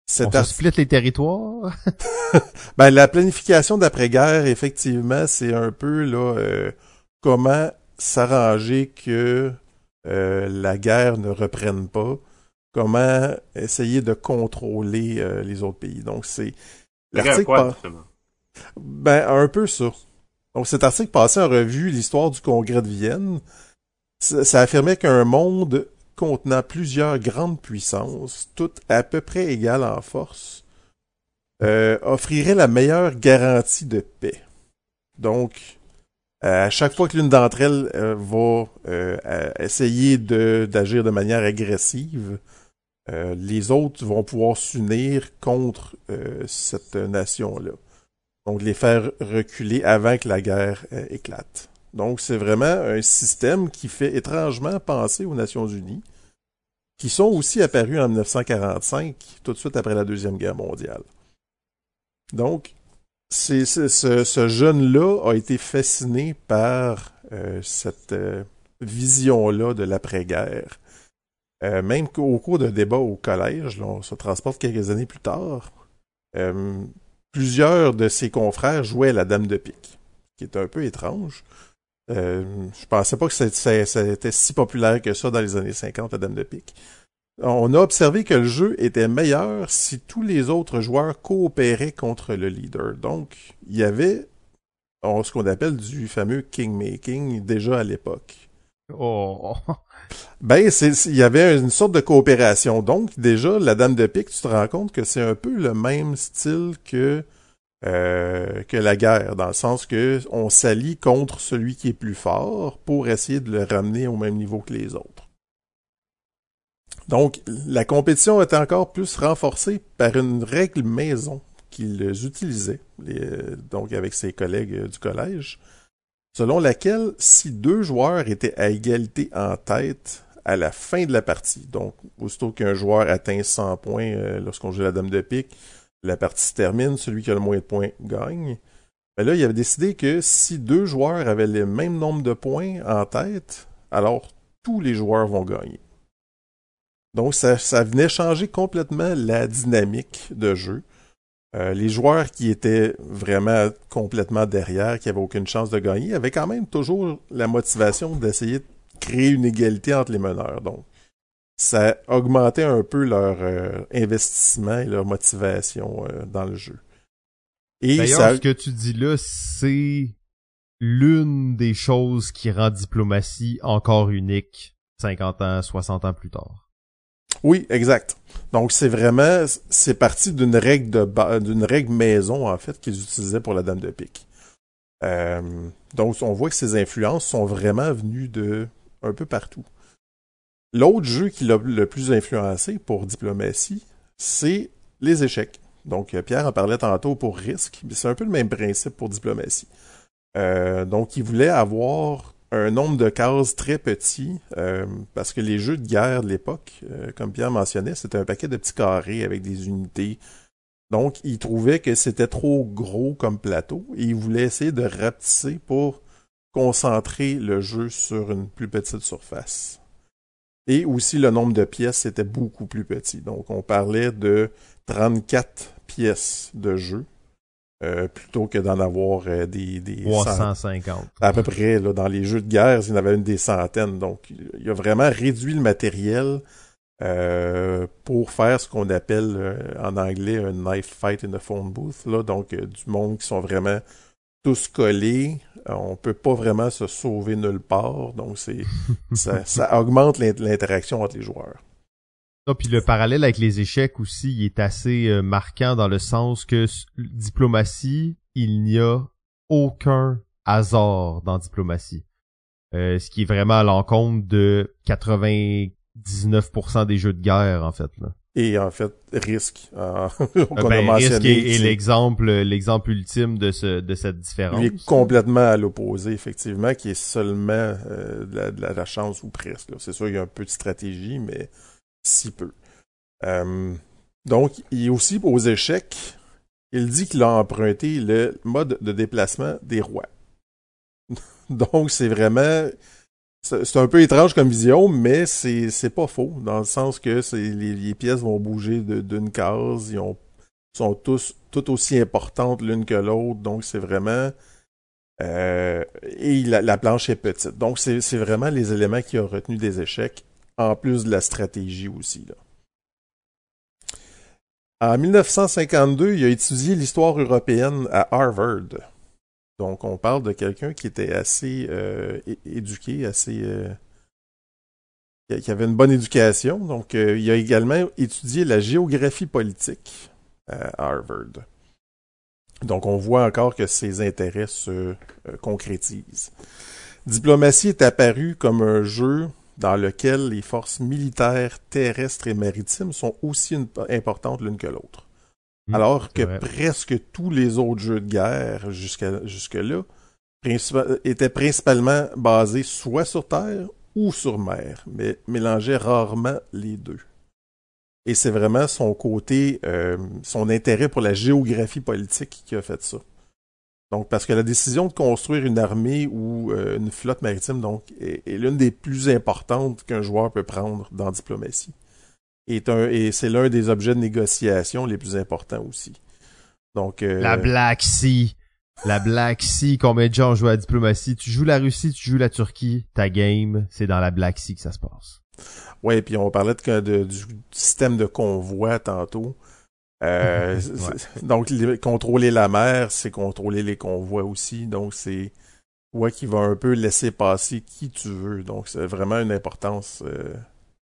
Cet On split les territoires? ben, la planification d'après-guerre, effectivement, c'est un peu là euh, comment s'arranger que euh, la guerre ne reprenne pas, comment essayer de contrôler euh, les autres pays. Donc, c'est... L'article quoi, Ben, un peu ça. Donc, cet article passait en revue l'histoire du Congrès de Vienne. Ça, affirmait qu'un monde contenant plusieurs grandes puissances, toutes à peu près égales en force, euh, offrirait la meilleure garantie de paix. Donc, à chaque fois que l'une d'entre elles euh, va euh, essayer d'agir de, manière agressive, les autres vont pouvoir s'unir contre cette nation-là. Donc, les faire reculer avant que la guerre euh, éclate. Donc, c'est vraiment un système qui fait étrangement penser aux Nations Unies, qui sont aussi apparues en 1945, tout de suite après la Deuxième Guerre mondiale. Donc, c'est, ce, jeune-là a été fasciné par euh, cette euh, vision-là de l'après-guerre. Même qu'au cours d'un débat au collège, on se transporte quelques années plus tard, plusieurs de ses confrères jouaient la dame de pique, qui est un peu étrange. Euh, je pensais pas que c'était si populaire que ça dans les années 50, la dame de pique. On a observé que le jeu était meilleur si tous les autres joueurs coopéraient contre le leader. Donc, il y avait ce qu'on appelle du fameux king-making déjà à l'époque. Oh. Ben, il y avait une sorte de coopération. Donc, déjà, la dame de pique, tu te rends compte que c'est un peu le même style que euh, que la guerre, dans le sens que on s'allie contre celui qui est plus fort pour essayer de le ramener au même niveau que les autres. Donc, la compétition était encore plus renforcée par une règle maison qu'ils utilisaient, donc avec ses collègues du collège, selon laquelle si deux joueurs étaient à égalité en tête à la fin de la partie, donc aussitôt qu'un joueur atteint 100 points euh, lorsqu'on joue la dame de pique, la partie se termine, celui qui a le moins de points gagne. Mais là, il avait décidé que si deux joueurs avaient le même nombre de points en tête, alors tous les joueurs vont gagner. Donc ça, ça venait changer complètement la dynamique de jeu. Euh, les joueurs qui étaient vraiment complètement derrière, qui n'avaient aucune chance de gagner, avaient quand même toujours la motivation d'essayer de créer une égalité entre les meneurs. Donc, ça augmentait un peu leur euh, investissement et leur motivation euh, dans le jeu. Et D'ailleurs, ce que tu dis là, c'est l'une des choses qui rend diplomatie encore unique 50 ans, 60 ans plus tard. Oui, exact. Donc c'est vraiment c'est parti d'une règle de d'une règle maison en fait qu'ils utilisaient pour la dame de pique. Euh, donc on voit que ces influences sont vraiment venues de un peu partout. L'autre jeu qui l'a le plus influencé pour diplomatie, c'est les échecs. Donc Pierre en parlait tantôt pour risque, mais c'est un peu le même principe pour diplomatie. Euh, donc il voulait avoir un nombre de cases très petit, euh, parce que les jeux de guerre de l'époque, euh, comme Pierre mentionnait, c'était un paquet de petits carrés avec des unités. Donc, il trouvait que c'était trop gros comme plateau et il voulait essayer de rapetisser pour concentrer le jeu sur une plus petite surface. Et aussi, le nombre de pièces était beaucoup plus petit. Donc, on parlait de 34 pièces de jeu euh, plutôt que d'en avoir euh, des, des 350. À peu près, là, dans les jeux de guerre, il y en avait une des centaines. Donc, il a vraiment réduit le matériel euh, pour faire ce qu'on appelle en anglais un knife fight in the phone booth. Là, donc, du monde qui sont vraiment tous collés. on peut pas vraiment se sauver nulle part. Donc, c'est ça, ça augmente l'interaction entre les joueurs. Non, puis le parallèle avec les échecs aussi, il est assez euh, marquant dans le sens que diplomatie, il n'y a aucun hasard dans diplomatie. Euh, ce qui est vraiment à l'encontre de 99% des jeux de guerre, en fait. Là. Et en fait, risque. Euh, ben, risque est, l'exemple, l'exemple ultime de ce, de cette différence. Il est complètement à l'opposé, effectivement, qui est seulement de la, la, chance ou presque. C'est sûr, il y a un peu de stratégie, mais si peu. Euh, donc, il est aussi aux échecs, il dit qu'il a emprunté le mode de déplacement des rois. Donc, c'est vraiment... C'est un peu étrange comme vision, mais c'est pas faux, dans le sens que les, les pièces vont bouger d'une case, ils ont, sont tous tout aussi importantes l'une que l'autre, donc c'est vraiment... Euh, et la, planche est petite. Donc, c'est vraiment les éléments qui ont retenu des échecs, en plus de la stratégie aussi. En 1952, il a étudié l'histoire européenne à Harvard. Donc, on parle de quelqu'un qui était assez euh, éduqué, assez... Euh, qui avait une bonne éducation. Donc, euh, il a également étudié la géographie politique à Harvard. Donc, on voit encore que ses intérêts se concrétisent. Diplomatie est apparu comme un jeu dans lequel les forces militaires terrestres et maritimes sont aussi importantes l'une que l'autre. Hmm, Alors que presque tous les autres jeux de guerre jusqu'à jusque-là étaient principalement basés soit sur terre ou sur mer, mais mélangeaient rarement les deux. Et c'est vraiment son côté, euh, son intérêt pour la géographie politique qui a fait ça. Donc, parce que la décision de construire une armée ou euh, une flotte maritime donc, est, l'une des plus importantes qu'un joueur peut prendre dans diplomatie. Et, et c'est l'un des objets de négociation les plus importants aussi. Donc, euh, La Black Sea. La Black Sea, combien de gens jouent à la diplomatie? Tu joues la Russie, tu joues la Turquie, ta game, c'est dans la Black Sea que ça se passe. Ouais, puis on parlait de, du système de convoi tantôt. Euh, Donc, contrôler la mer, c'est contrôler les convois aussi. Donc, c'est toi qui va un peu laisser passer qui tu veux. Donc, c'est vraiment une importance euh,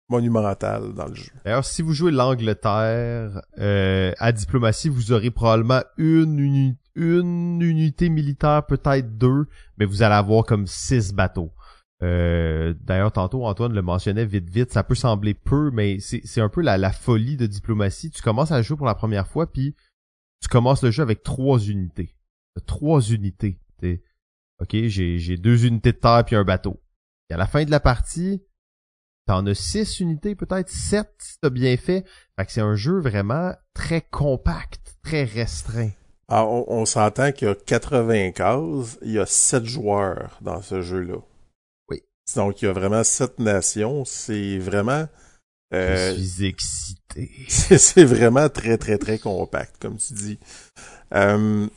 monumentale dans le jeu. D'ailleurs, si vous jouez l'Angleterre euh, à diplomatie, vous aurez probablement une, une unité militaire, peut-être deux, mais vous allez avoir comme six bateaux. Euh, d'ailleurs, tantôt, Antoine le mentionnait vite vite, ça peut sembler peu, mais c'est un peu la, la, folie de diplomatie. Tu commences à jouer pour la première fois, puis tu commences le jeu avec trois unités. Trois unités. ok, j'ai deux unités de terre puis un bateau. Et à la fin de la partie, t'en as six unités, peut-être sept si t'as bien fait. Fait que c'est un jeu vraiment très compact, très restreint. Ah, on, on s'entend qu'il y a 80 cases, il y a sept joueurs dans ce jeu-là. Donc, il y a vraiment sept nations. C'est vraiment... Euh, Je suis excité. C'est vraiment très, très, très compact, comme tu dis. Euh,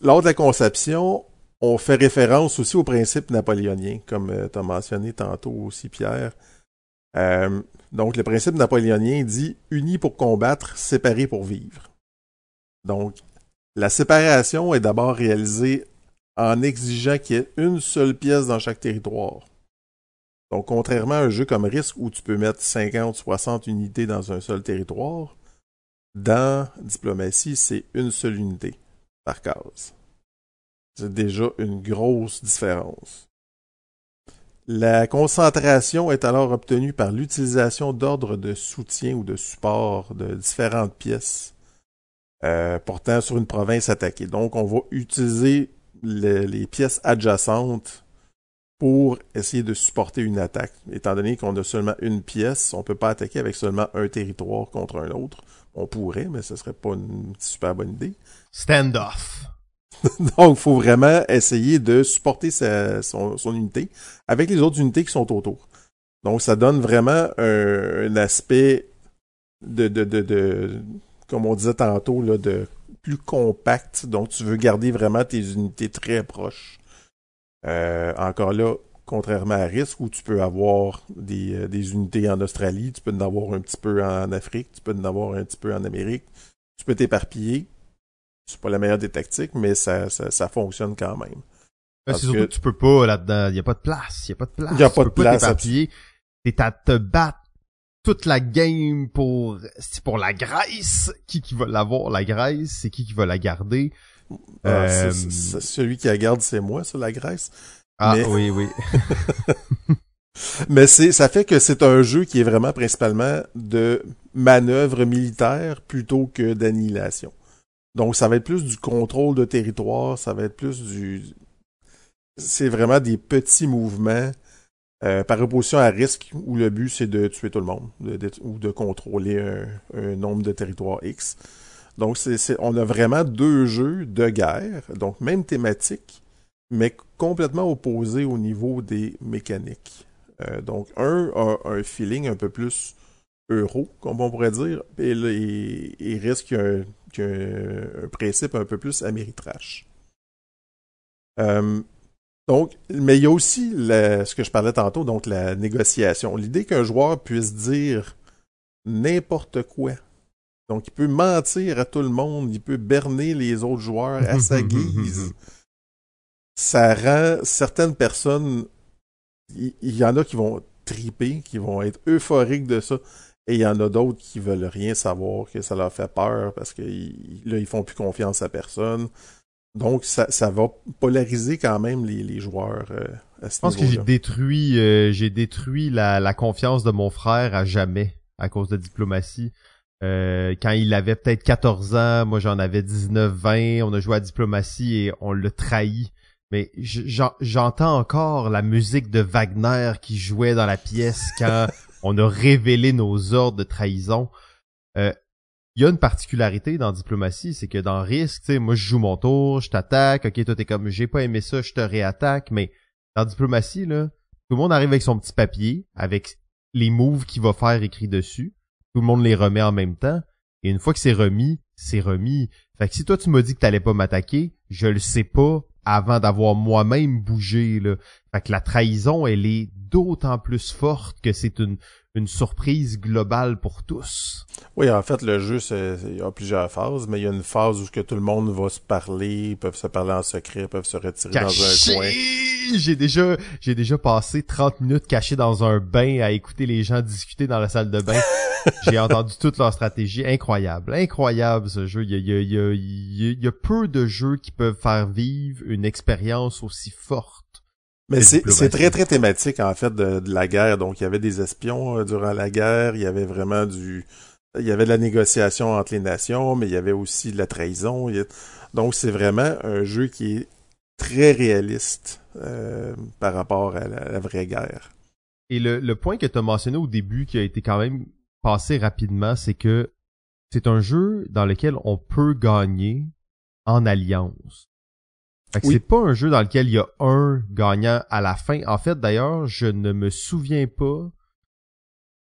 lors de la conception, on fait référence aussi au principe napoléonien, comme euh, tu as mentionné tantôt aussi, Pierre. Euh, donc, le principe napoléonien dit « unis pour combattre, séparés pour vivre ». Donc, la séparation est d'abord réalisée en exigeant qu'il y ait une seule pièce dans chaque territoire. Donc, contrairement à un jeu comme Risk où tu peux mettre 50, 60 unités dans un seul territoire, dans Diplomatie, c'est une seule unité par case. C'est déjà une grosse différence. La concentration est alors obtenue par l'utilisation d'ordres de soutien ou de support de différentes pièces euh, portant sur une province attaquée. Donc, on va utiliser les pièces adjacentes pour essayer de supporter une attaque. Étant donné qu'on a seulement une pièce, on peut pas attaquer avec seulement un territoire contre un autre. On pourrait, mais ce serait pas une super bonne idée. Stand-off. Donc, il faut vraiment essayer de supporter son, unité avec les autres unités qui sont autour. Donc, ça donne vraiment un, aspect de, de, de, de, comme on disait tantôt, là, de plus compact. Donc, tu veux garder vraiment tes unités très proches euh, encore là, contrairement à risque où tu peux avoir des, euh, des, unités en Australie, tu peux en avoir un petit peu en Afrique, tu peux en avoir un petit peu en Amérique, tu peux t'éparpiller. C'est pas la meilleure des tactiques, mais ça, ça, ça fonctionne quand même. c'est surtout que tu peux pas là-dedans, il y a pas de place, il y a pas de place. Il y a pas de place. T'éparpiller, t'es à te battre toute la game pour c'est pour la Grèce, qui qui va l'avoir la Grèce, c'est qui qui va la garder? Ah, euh, celui qui la garde, c'est moi, c'est la Grèce. Ah oui, oui. Mais c'est, ça fait que c'est un jeu qui est vraiment principalement de manœuvre militaire plutôt que d'annihilation. Donc ça va être plus du contrôle de territoire, ça va être plus du... C'est vraiment des petits mouvements euh, par opposition à risque où le but c'est de tuer tout le monde ou de contrôler un, nombre de territoires X. Donc, on a vraiment deux jeux de guerre, donc même thématique, mais complètement opposés au niveau des mécaniques. Euh, donc, un a un feeling un peu plus euro, comme on pourrait dire, et il, risque un, un, principe un peu plus améritrash. Euh, donc, mais il y a aussi ce que je parlais tantôt, donc la négociation. L'idée qu'un joueur puisse dire n'importe quoi. Donc, il peut mentir à tout le monde, il peut berner les autres joueurs à sa guise. Ça rend certaines personnes, il y, en a qui vont triper, qui vont être euphoriques de ça, et il y en a d'autres qui veulent rien savoir, que ça leur fait peur parce que là, ils font plus confiance à personne. Donc, ça, ça va polariser quand même les, les joueurs euh, à ce Je pense que j'ai détruit, euh, j'ai détruit la, la, confiance de mon frère à jamais à cause de diplomatie. Euh, quand il avait peut-être 14 ans, moi j'en avais 19, 20, on a joué à diplomatie et on l'a trahi. Mais j'entends encore la musique de Wagner qui jouait dans la pièce quand on a révélé nos ordres de trahison. Euh, il y a une particularité dans diplomatie, c'est que dans risque, tu sais, moi je joue mon tour, je t'attaque, ok, toi t'es comme j'ai pas aimé ça, je te réattaque, mais dans diplomatie, là, tout le monde arrive avec son petit papier, avec les moves qu'il va faire écrits dessus, tout le monde les remet en même temps, et une fois que c'est remis, c'est remis. Fait que si toi tu m'as dit que t'allais pas m'attaquer, je le sais pas avant d'avoir moi-même bougé, là. Fait que la trahison, elle est d'autant plus forte que c'est une, une surprise globale pour tous. Oui, en fait, le jeu, il y a plusieurs phases, mais il y a une phase où que tout le monde va se parler, peuvent se parler en secret, peuvent se retirer dans un coin. J'ai déjà, j'ai déjà passé 30 minutes caché dans un bain à écouter les gens discuter dans la salle de bain. j'ai entendu toute leur stratégie. Incroyable, incroyable ce jeu. Il y a, il y a, il y a peu de jeux qui peuvent faire vivre une expérience aussi forte mais c'est très, très thématique, en fait, de, la guerre. Donc, il y avait des espions euh, durant la guerre, il y avait vraiment du... Il y avait de la négociation entre les nations, mais il y avait aussi de la trahison. Donc, c'est vraiment un jeu qui est très réaliste euh, par rapport à la, vraie guerre. Et le, le point que tu as mentionné au début, qui a été quand même passé rapidement, c'est que c'est un jeu dans lequel on peut gagner en alliance. Fait que c'est pas un jeu dans lequel il y a un gagnant à la fin. En fait, d'ailleurs, je ne me souviens pas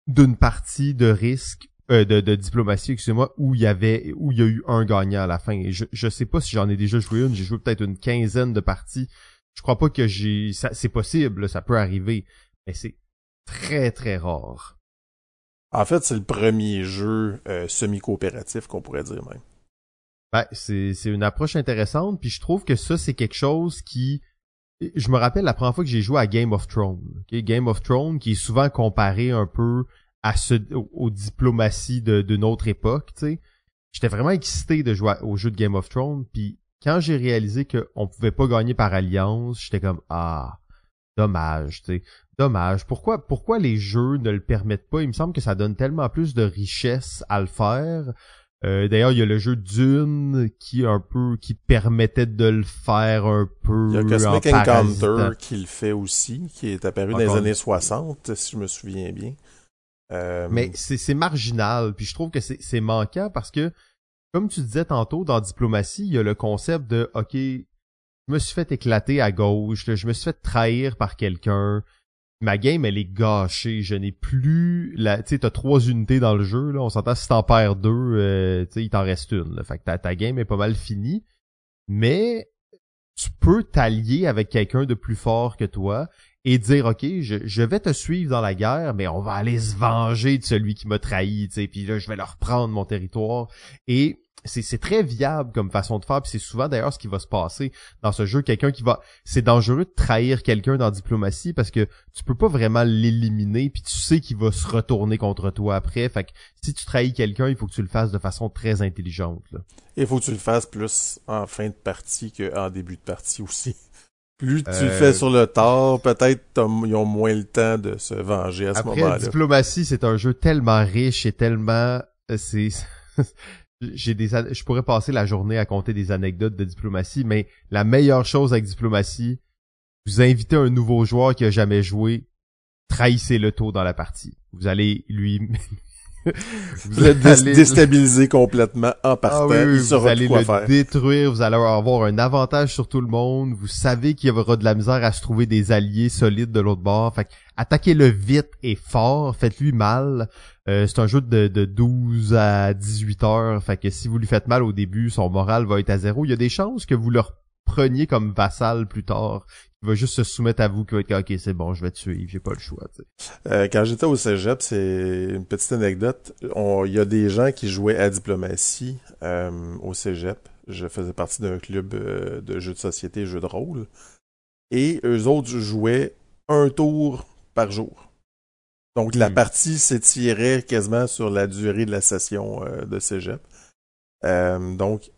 d'une partie de risque euh, de, de, diplomatie, excusez-moi, où il y avait où il y a eu un gagnant à la fin. je je sais pas si j'en ai déjà joué une. J'ai joué peut-être une quinzaine de parties. Je crois pas que j'ai. C'est possible, ça peut arriver, mais c'est très très rare. En fait, c'est le premier jeu euh, semi-coopératif qu'on pourrait dire même. Ben, c'est, une approche intéressante, puis je trouve que ça, c'est quelque chose qui... Je me rappelle la première fois que j'ai joué à Game of Thrones. Game of Thrones, qui est souvent comparé un peu à ce, aux, diplomaties de, d'une autre époque, tu sais. J'étais vraiment excité de jouer au jeu de Game of Thrones, puis quand j'ai réalisé qu'on pouvait pas gagner par alliance, j'étais comme ah dommage, tu sais, dommage. Pourquoi pourquoi les jeux ne le permettent pas? Il me semble que ça donne tellement plus de richesse à le faire. Euh, d'ailleurs, il y a le jeu Dune qui un peu qui permettait de le faire un peu. Il y a Cosmic Encounter qui le fait aussi, qui est apparu dans les années 60, si je me souviens bien. Euh... Mais c'est marginal, puis je trouve que c'est manquant parce que, comme tu disais tantôt, dans diplomatie, il y a le concept de OK, je me suis fait éclater à gauche, je me suis fait trahir par quelqu'un, ma game elle est gâchée. Je n'ai plus la. Tu sais, t'as trois unités dans le jeu. Là. On s'entend si t'en perds deux, euh, tu sais, il t'en reste une. Là. Fait que ta, ta game est pas mal finie. Mais tu peux t'allier avec quelqu'un de plus fort que toi et dire ok je, je, vais te suivre dans la guerre mais on va aller se venger de celui qui m'a trahi tu sais puis là je vais leur prendre mon territoire et c'est très viable comme façon de faire puis c'est souvent d'ailleurs ce qui va se passer dans ce jeu quelqu'un qui va c'est dangereux de trahir quelqu'un dans diplomatie parce que tu peux pas vraiment l'éliminer puis tu sais qu'il va se retourner contre toi après fait que si tu trahis quelqu'un il faut que tu le fasses de façon très intelligente là. il faut que tu le fasses plus en fin de partie qu'en début de partie aussi plus tu le fais euh, sur le tard, peut-être ils ont moins le temps de se venger à ce moment-là. Diplomatie, c'est un jeu tellement riche et tellement euh, c'est je pourrais passer la journée à compter des anecdotes de diplomatie, mais la meilleure chose avec diplomatie, vous invitez un nouveau joueur qui a jamais joué, trahissez le tôt dans la partie. Vous allez lui vous êtes déstabilisé complètement en partant. Ah oui, il vous allez le faire. détruire, vous allez avoir un avantage sur tout le monde, vous savez qu'il y aura de la misère à se trouver des alliés solides de l'autre bord. Fait que attaquez-le vite et fort, faites-lui mal. Euh, c'est un jeu de, de 12 à 18 heures, fait que si vous lui faites mal au début, son moral va être à zéro. Il y a des chances que vous le preniez comme vassal plus tard. Il va juste se soumettre à vous, qui va être ok, c'est bon, je vais te suivre, j'ai pas le choix. Euh, quand j'étais au cégep, c'est une petite anecdote. Il y a des gens qui jouaient à diplomatie euh, au cégep. Je faisais partie d'un club euh, de jeux de société, jeux de rôle. Et eux autres jouaient un tour par jour. Donc la Hmm. partie s'étirait quasiment sur la durée de la session de cégep. Donc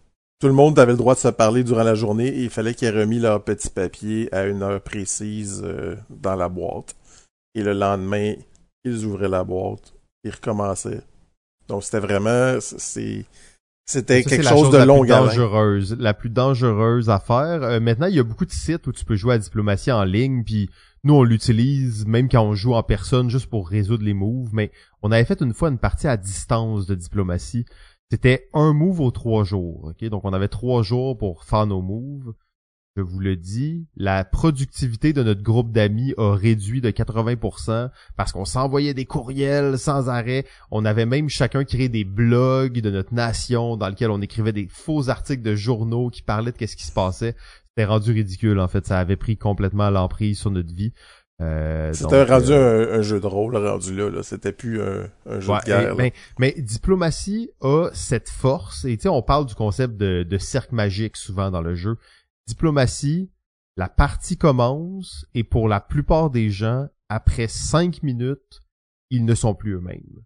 tout le monde avait le droit de se parler durant la journée et il fallait qu'ils aient remis leur petit papier à une heure précise euh, dans la boîte. Et le lendemain, ils ouvraient la boîte, ils recommençaient. Donc c'était vraiment, c'est, c'était quelque la chose de la haleine. dangereuse, la plus dangereuse à faire. Euh, maintenant, il y a beaucoup de sites où tu peux jouer à diplomatie en ligne, puis nous on l'utilise même quand on joue en personne juste pour résoudre les moves. Mais on avait fait une fois une partie à distance de diplomatie. C'était un move aux trois jours. ok? Donc on avait trois jours pour faire nos moves. Je vous le dis, la productivité de notre groupe d'amis a réduit de 80% parce qu'on s'envoyait des courriels sans arrêt. On avait même chacun créé des blogs de notre nation dans lesquels on écrivait des faux articles de journaux qui parlaient de qu'est-ce qui se passait. C'était rendu ridicule en fait. Ça avait pris complètement l'emprise sur notre vie. Euh, C'était rendu euh, un, un jeu de rôle, rendu là, là. C'était plus un, un jeu Ouais, de guerre. et- mais diplomatie a cette force, et tu sais, on parle du concept de, de cercle magique souvent dans le jeu. Diplomatie, la partie commence, et pour la plupart des gens, après cinq minutes, ils ne sont plus eux-mêmes.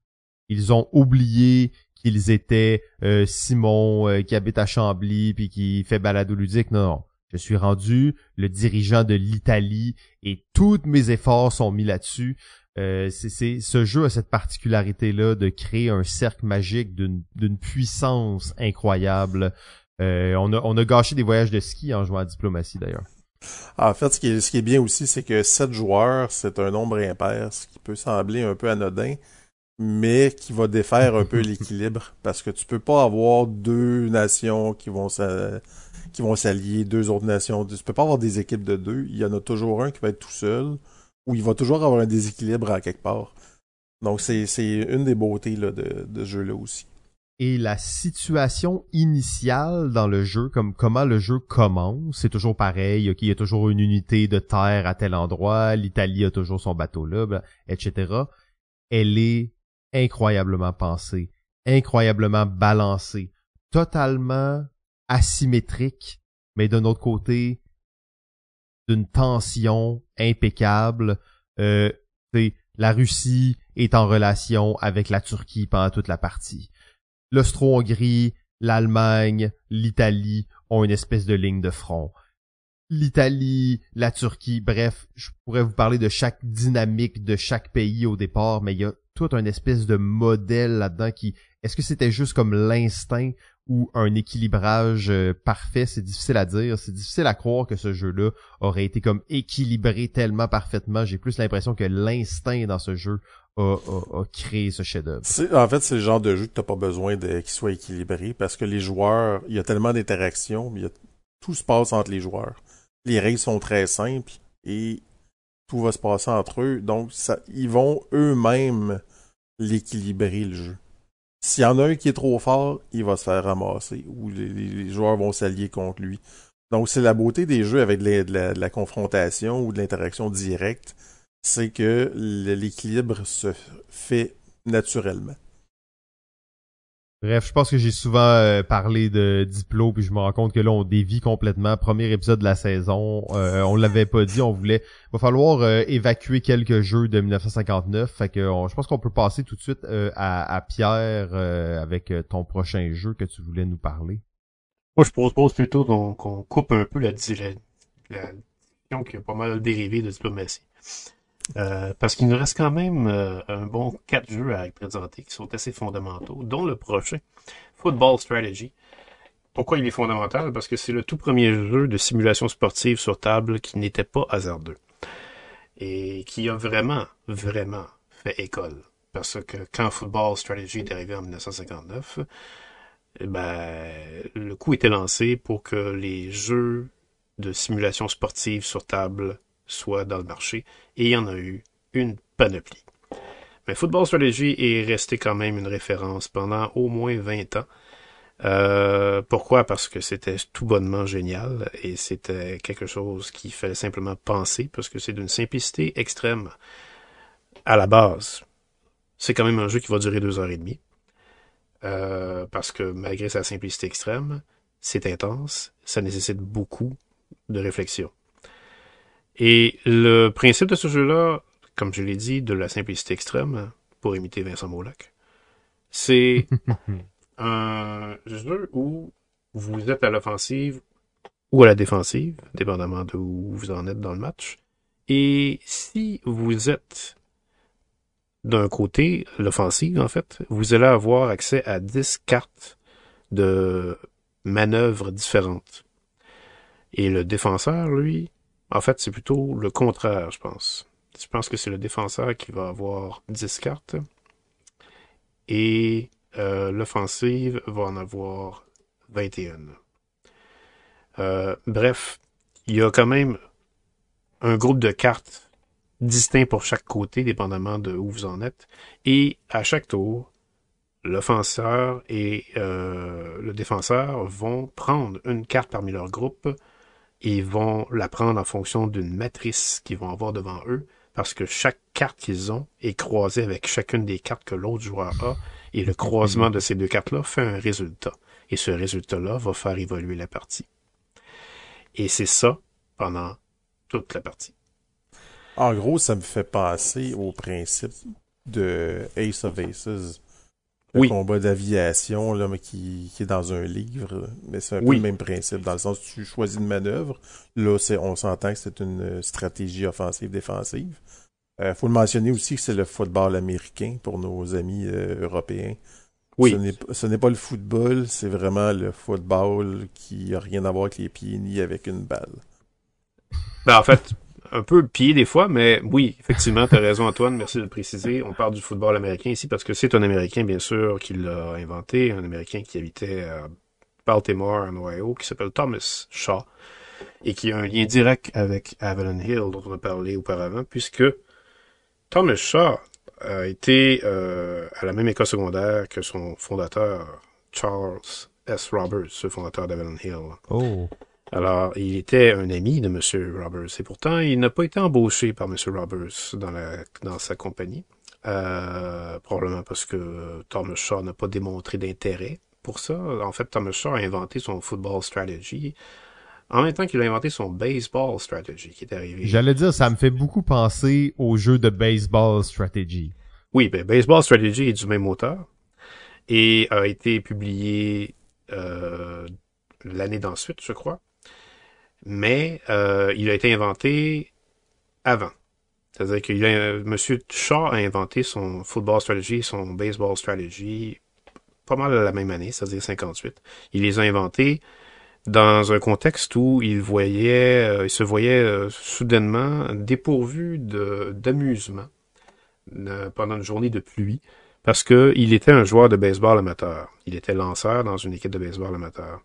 Ils ont oublié qu'ils étaient euh, Simon qui habite à Chambly puis qui fait balado ludique. Non, non. Je suis rendu le dirigeant de l'Italie et tous mes efforts sont mis là-dessus. Euh, c'est, ce jeu a cette particularité-là de créer un cercle magique d'une, puissance incroyable. Euh, on, a, on a gâché des voyages de ski en jouant à diplomatie d'ailleurs. En fait, ce qui est, ce qui est bien aussi, c'est que 7 joueurs, c'est un nombre impair, ce qui peut sembler un peu anodin, mais qui va défaire un peu l'équilibre, parce que tu peux pas avoir deux nations qui vont qui vont s'allier, deux autres nations. Tu peux pas avoir des équipes de deux. Il y en a toujours un qui va être tout seul, ou il va toujours avoir un déséquilibre à quelque part. Donc c'est c'est une des beautés là, de, de ce jeu-là aussi. Et la situation initiale dans le jeu, comme comment le jeu commence, c'est toujours pareil. Ok, il y a toujours une unité de terre à tel endroit, l'Italie a toujours son bateau là, etc. Elle est incroyablement pensée, incroyablement balancée, totalement asymétrique, mais d'un autre côté, d'une tension impeccable. Euh, la Russie est en relation avec la Turquie pendant toute la partie. L'Austro-Hongrie, l'Allemagne, l'Italie ont une espèce de ligne de front. L'Italie, la Turquie, bref, je pourrais vous parler de chaque dynamique de chaque pays au départ, mais il y a tout un espèce de modèle là-dedans qui, est-ce que c'était juste comme l'instinct ou un équilibrage euh, parfait, c'est difficile à dire, c'est difficile à croire que ce jeu-là aurait été comme équilibré tellement parfaitement. J'ai plus l'impression que l'instinct dans ce jeu a, a- créé ce chef-d'œuvre. En fait, c'est le genre de jeu que t'as pas besoin de qu'il soit équilibré parce que les joueurs, il y a tellement d'interactions, tout se passe entre les joueurs. Les règles sont très simples et tout va se passer entre eux. Donc, ils vont eux-mêmes l'équilibrer le jeu. S'il y en a un qui est trop fort, il va se faire ramasser ou les, joueurs vont s'allier contre lui. Donc, c'est la beauté des jeux avec de la, confrontation ou de l'interaction directe, c'est que l'équilibre se fait naturellement. Bref, je pense que j'ai souvent euh, parlé de Diplo, puis je me rends compte que là, on dévie complètement. Premier épisode de la saison, euh, on l'avait pas dit, on voulait... va falloir euh, évacuer quelques jeux de 1959, fait que on- je pense qu'on peut passer tout de suite euh, à, à Pierre euh, avec ton prochain jeu que tu voulais nous parler. Moi, je propose plutôt qu'on coupe un peu la, la, la discussion qui a pas mal dérivé de diplomatie. Euh, parce qu'il nous reste quand même euh, un bon quatre jeux à présenter qui sont assez fondamentaux, dont le prochain, Football Strategy. Pourquoi il est fondamental? Parce que c'est le tout premier jeu de simulation sportive sur table qui n'était pas hasardeux. Et qui a vraiment, vraiment fait école. Parce que quand Football Strategy est arrivé en 1959, eh ben, le coup était lancé pour que les jeux de simulation sportive sur table soient dans le marché, et il y en a eu une panoplie. Mais Football Strategy est resté quand même une référence pendant au moins 20 ans. Euh, pourquoi? Parce que c'était tout bonnement génial et c'était quelque chose qu'il fallait simplement penser parce que c'est d'une simplicité extrême à la base. C'est quand même un jeu qui va durer deux heures et demie. Euh, parce que malgré sa simplicité extrême, c'est intense, ça nécessite beaucoup de réflexion. Et le principe de ce jeu-là, comme je l'ai dit, de la simplicité extrême, pour imiter Vincent Molac, c'est un jeu où vous êtes à l'offensive ou à la défensive, dépendamment de où vous en êtes dans le match. Et si vous êtes d'un côté, l'offensive, en fait, vous allez avoir accès à 10 cartes de manœuvres différentes. Et le défenseur, lui, en fait, c'est plutôt le contraire, je pense. Je pense que c'est le défenseur qui va avoir 10 cartes. Et euh, l'offensive va en avoir 21. Euh, bref, il y a quand même un groupe de cartes distincts pour chaque côté, dépendamment de où vous en êtes. Et à chaque tour, l'offenseur et euh, le défenseur vont prendre une carte parmi leur groupe et vont la prendre en fonction d'une matrice qu'ils vont avoir devant eux, parce que chaque carte qu'ils ont est croisée avec chacune des cartes que l'autre joueur a, et le croisement de ces deux cartes-là fait un résultat. Et ce résultat-là va faire évoluer la partie. Et c'est ça pendant toute la partie. En gros, ça me fait penser au principe de Ace of Aces. Le combat d'aviation, là, mais qui, qui, est dans un livre. Mais c'est un peu le même principe, dans le sens où tu choisis une manœuvre. Là, on s'entend que c'est une stratégie offensive-défensive. Il euh, faut le mentionner aussi que c'est le football américain pour nos amis euh, européens. Oui. Ce n'est pas le football, c'est vraiment le football qui a rien à voir avec les pieds ni avec une balle. Ben, en fait, un peu pied des fois, mais oui, effectivement, tu as raison Antoine, merci de le préciser. On parle du football américain ici parce que c'est un Américain, bien sûr, qui l'a inventé, un Américain qui habitait à Baltimore, en Ohio, qui s'appelle Thomas Shaw, et qui a un lien direct avec Avalon Hill, dont on a parlé auparavant, puisque Thomas Shaw a été euh, à la même école secondaire que son fondateur, Charles S. Roberts, le fondateur d'Avalon Hill. Oh. Alors, il était un ami de M. Roberts, et pourtant, il n'a pas été embauché par M. Roberts dans, la, dans sa compagnie. Euh, probablement parce que Thomas Shaw n'a pas démontré d'intérêt pour ça. En fait, Thomas Shaw a inventé son football strategy en même temps qu'il a inventé son baseball strategy qui est arrivé. J'allais dire, ça me fait beaucoup penser au jeu de baseball strategy. Oui, ben, baseball strategy est du même auteur et a été publié euh, l'année d'ensuite, je crois. Mais euh, il a été inventé avant. C'est-à-dire que a, Monsieur Shaw a inventé son football strategy, son baseball strategy pas mal à la même année, c'est-à-dire 58. Il les a inventés dans un contexte où il voyait, euh, il se voyait euh, soudainement dépourvu d'amusement euh, pendant une journée de pluie, parce que il était un joueur de baseball amateur. Il était lanceur dans une équipe de baseball amateur.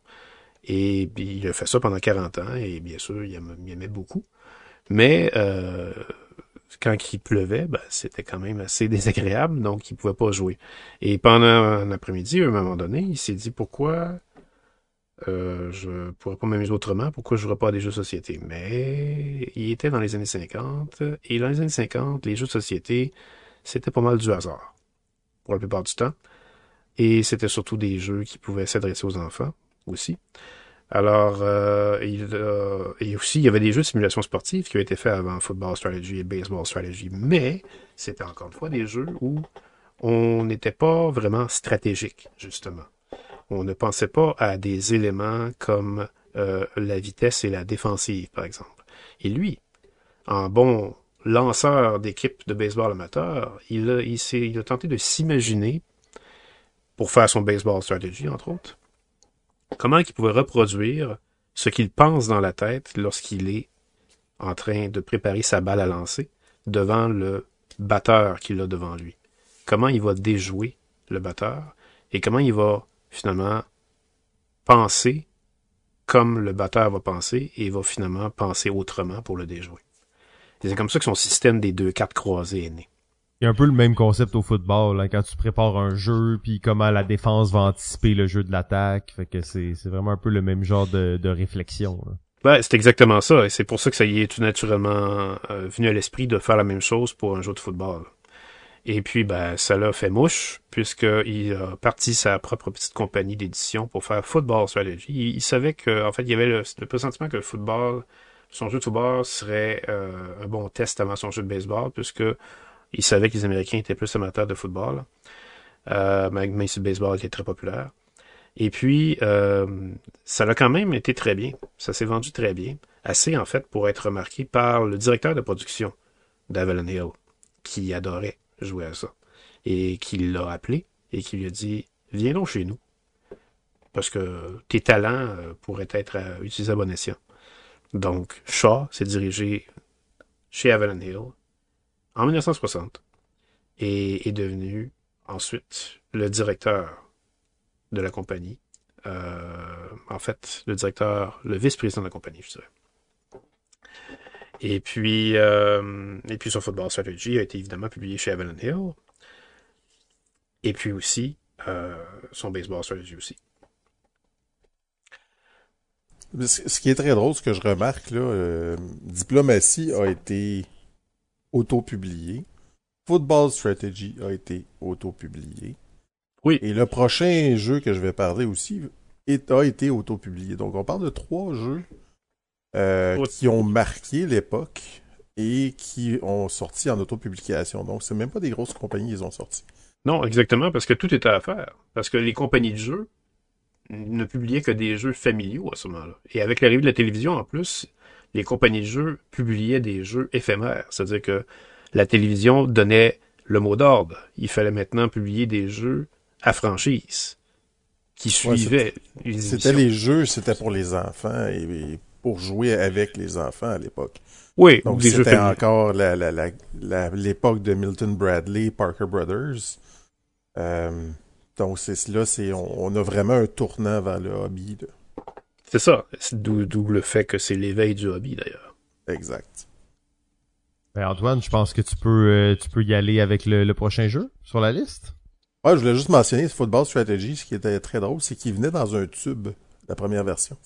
Et il a fait ça pendant 40 ans, et bien sûr, il aimait, beaucoup. Mais quand il pleuvait, ben, c'était quand même assez désagréable, donc il pouvait pas jouer. Et pendant un après-midi, à un moment donné, il s'est dit pourquoi euh, je pourrais pas m'amuser autrement. Pourquoi je jouerais pas à des jeux de société? Mais il était dans les années 50. Et dans les années 50, les jeux de société, c'était pas mal du hasard. Pour la plupart du temps. Et c'était surtout des jeux qui pouvaient s'adresser aux enfants aussi. Alors, euh, il, et aussi, il y avait des jeux de simulation sportive qui ont été faits avant Football Strategy et Baseball Strategy. Mais c'était encore une fois des jeux où on n'était pas vraiment stratégique, justement on ne pensait pas à des éléments comme euh, la vitesse et la défensive, par exemple. Et lui, en bon lanceur d'équipe de baseball amateur, il, il a tenté de s'imaginer, pour faire son baseball strategy, entre autres, comment il pouvait reproduire ce qu'il pense dans la tête lorsqu'il est en train de préparer sa balle à lancer devant le batteur qu'il a devant lui? comment il va déjouer le batteur et comment il va finalement penser comme le batteur va penser et va finalement penser autrement pour le déjouer? C'est comme ça que son système des deux cartes croisées est né. Il y a un peu le même concept au football, quand tu prépares un jeu, puis comment la défense va anticiper le jeu de l'attaque. Fait que c'est, vraiment un peu le même genre de, réflexion. là. Ben, c'est exactement ça, et c'est pour ça que ça y est tout naturellement euh, venu à l'esprit de faire la même chose pour un jeu de football. Et puis, ben, ça l'a fait mouche, puisqu'il a parti sa propre petite compagnie d'édition pour faire Football Strategy. Il, savait que, en fait, il y avait le, le pressentiment que le football, son jeu de football serait euh, un bon test avant son jeu de baseball, puisque il savait que les Américains étaient plus amateurs de football, euh, même baseball était très populaire. Et puis, euh, ça a quand même été très bien. Ça s'est vendu très bien. Assez, en fait, pour être remarqué par le directeur de production d'Avalon Hill, qui adorait jouer à ça. Et qui l'a appelé et qui lui a dit Viens donc chez nous. Parce que tes talents euh, pourraient être euh, utilisés à bon escient. Donc, Shaw s'est dirigé chez Avalon Hill en 1960 et est devenu ensuite le directeur de la compagnie. Euh, en fait, le directeur, le vice-président de la compagnie, je dirais. Et puis, euh, et puis son Football Strategy a été évidemment publié chez Avalon Hill. Et puis aussi, euh, son Baseball Strategy aussi. Ce qui est très drôle, ce que je remarque, là, Diplomatie a été auto-publié. Football Strategy a été auto-publié. Oui. Et le prochain jeu que je vais parler aussi est- a été auto-publié. Donc, on parle de trois jeux euh, qui ont marqué l'époque et qui ont sorti en autopublication. Donc, c'est même pas des grosses compagnies qui les ont sortis. Non, exactement, parce que tout était à faire. Parce que les compagnies de jeux ne publiaient que des jeux familiaux à ce moment-là. Et avec l'arrivée de la télévision, en plus, les compagnies de jeux publiaient des jeux éphémères. C'est-à-dire que la télévision donnait le mot d'ordre. Il fallait maintenant publier des jeux à franchise qui Ouais, suivaient les C'était les jeux, c'était pour les enfants et, et pour jouer avec les enfants à l'époque. Oui, ou Donc, c'était encore la, la, la, la- l'époque de Milton Bradley, Parker Brothers. Euh, donc, c'est là, c'est, on, on a vraiment un tournant vers le hobby. là. C'est ça. C'est D'où le fait que c'est l'éveil du hobby, d'ailleurs. Exact. Ben, Antoine, je pense que tu peux, euh, tu peux y aller avec le, le prochain jeu sur la liste. Ouais, je voulais juste mentionner ce Football Strategy. Ce qui était très drôle, c'est qu'il venait dans un tube, la première version.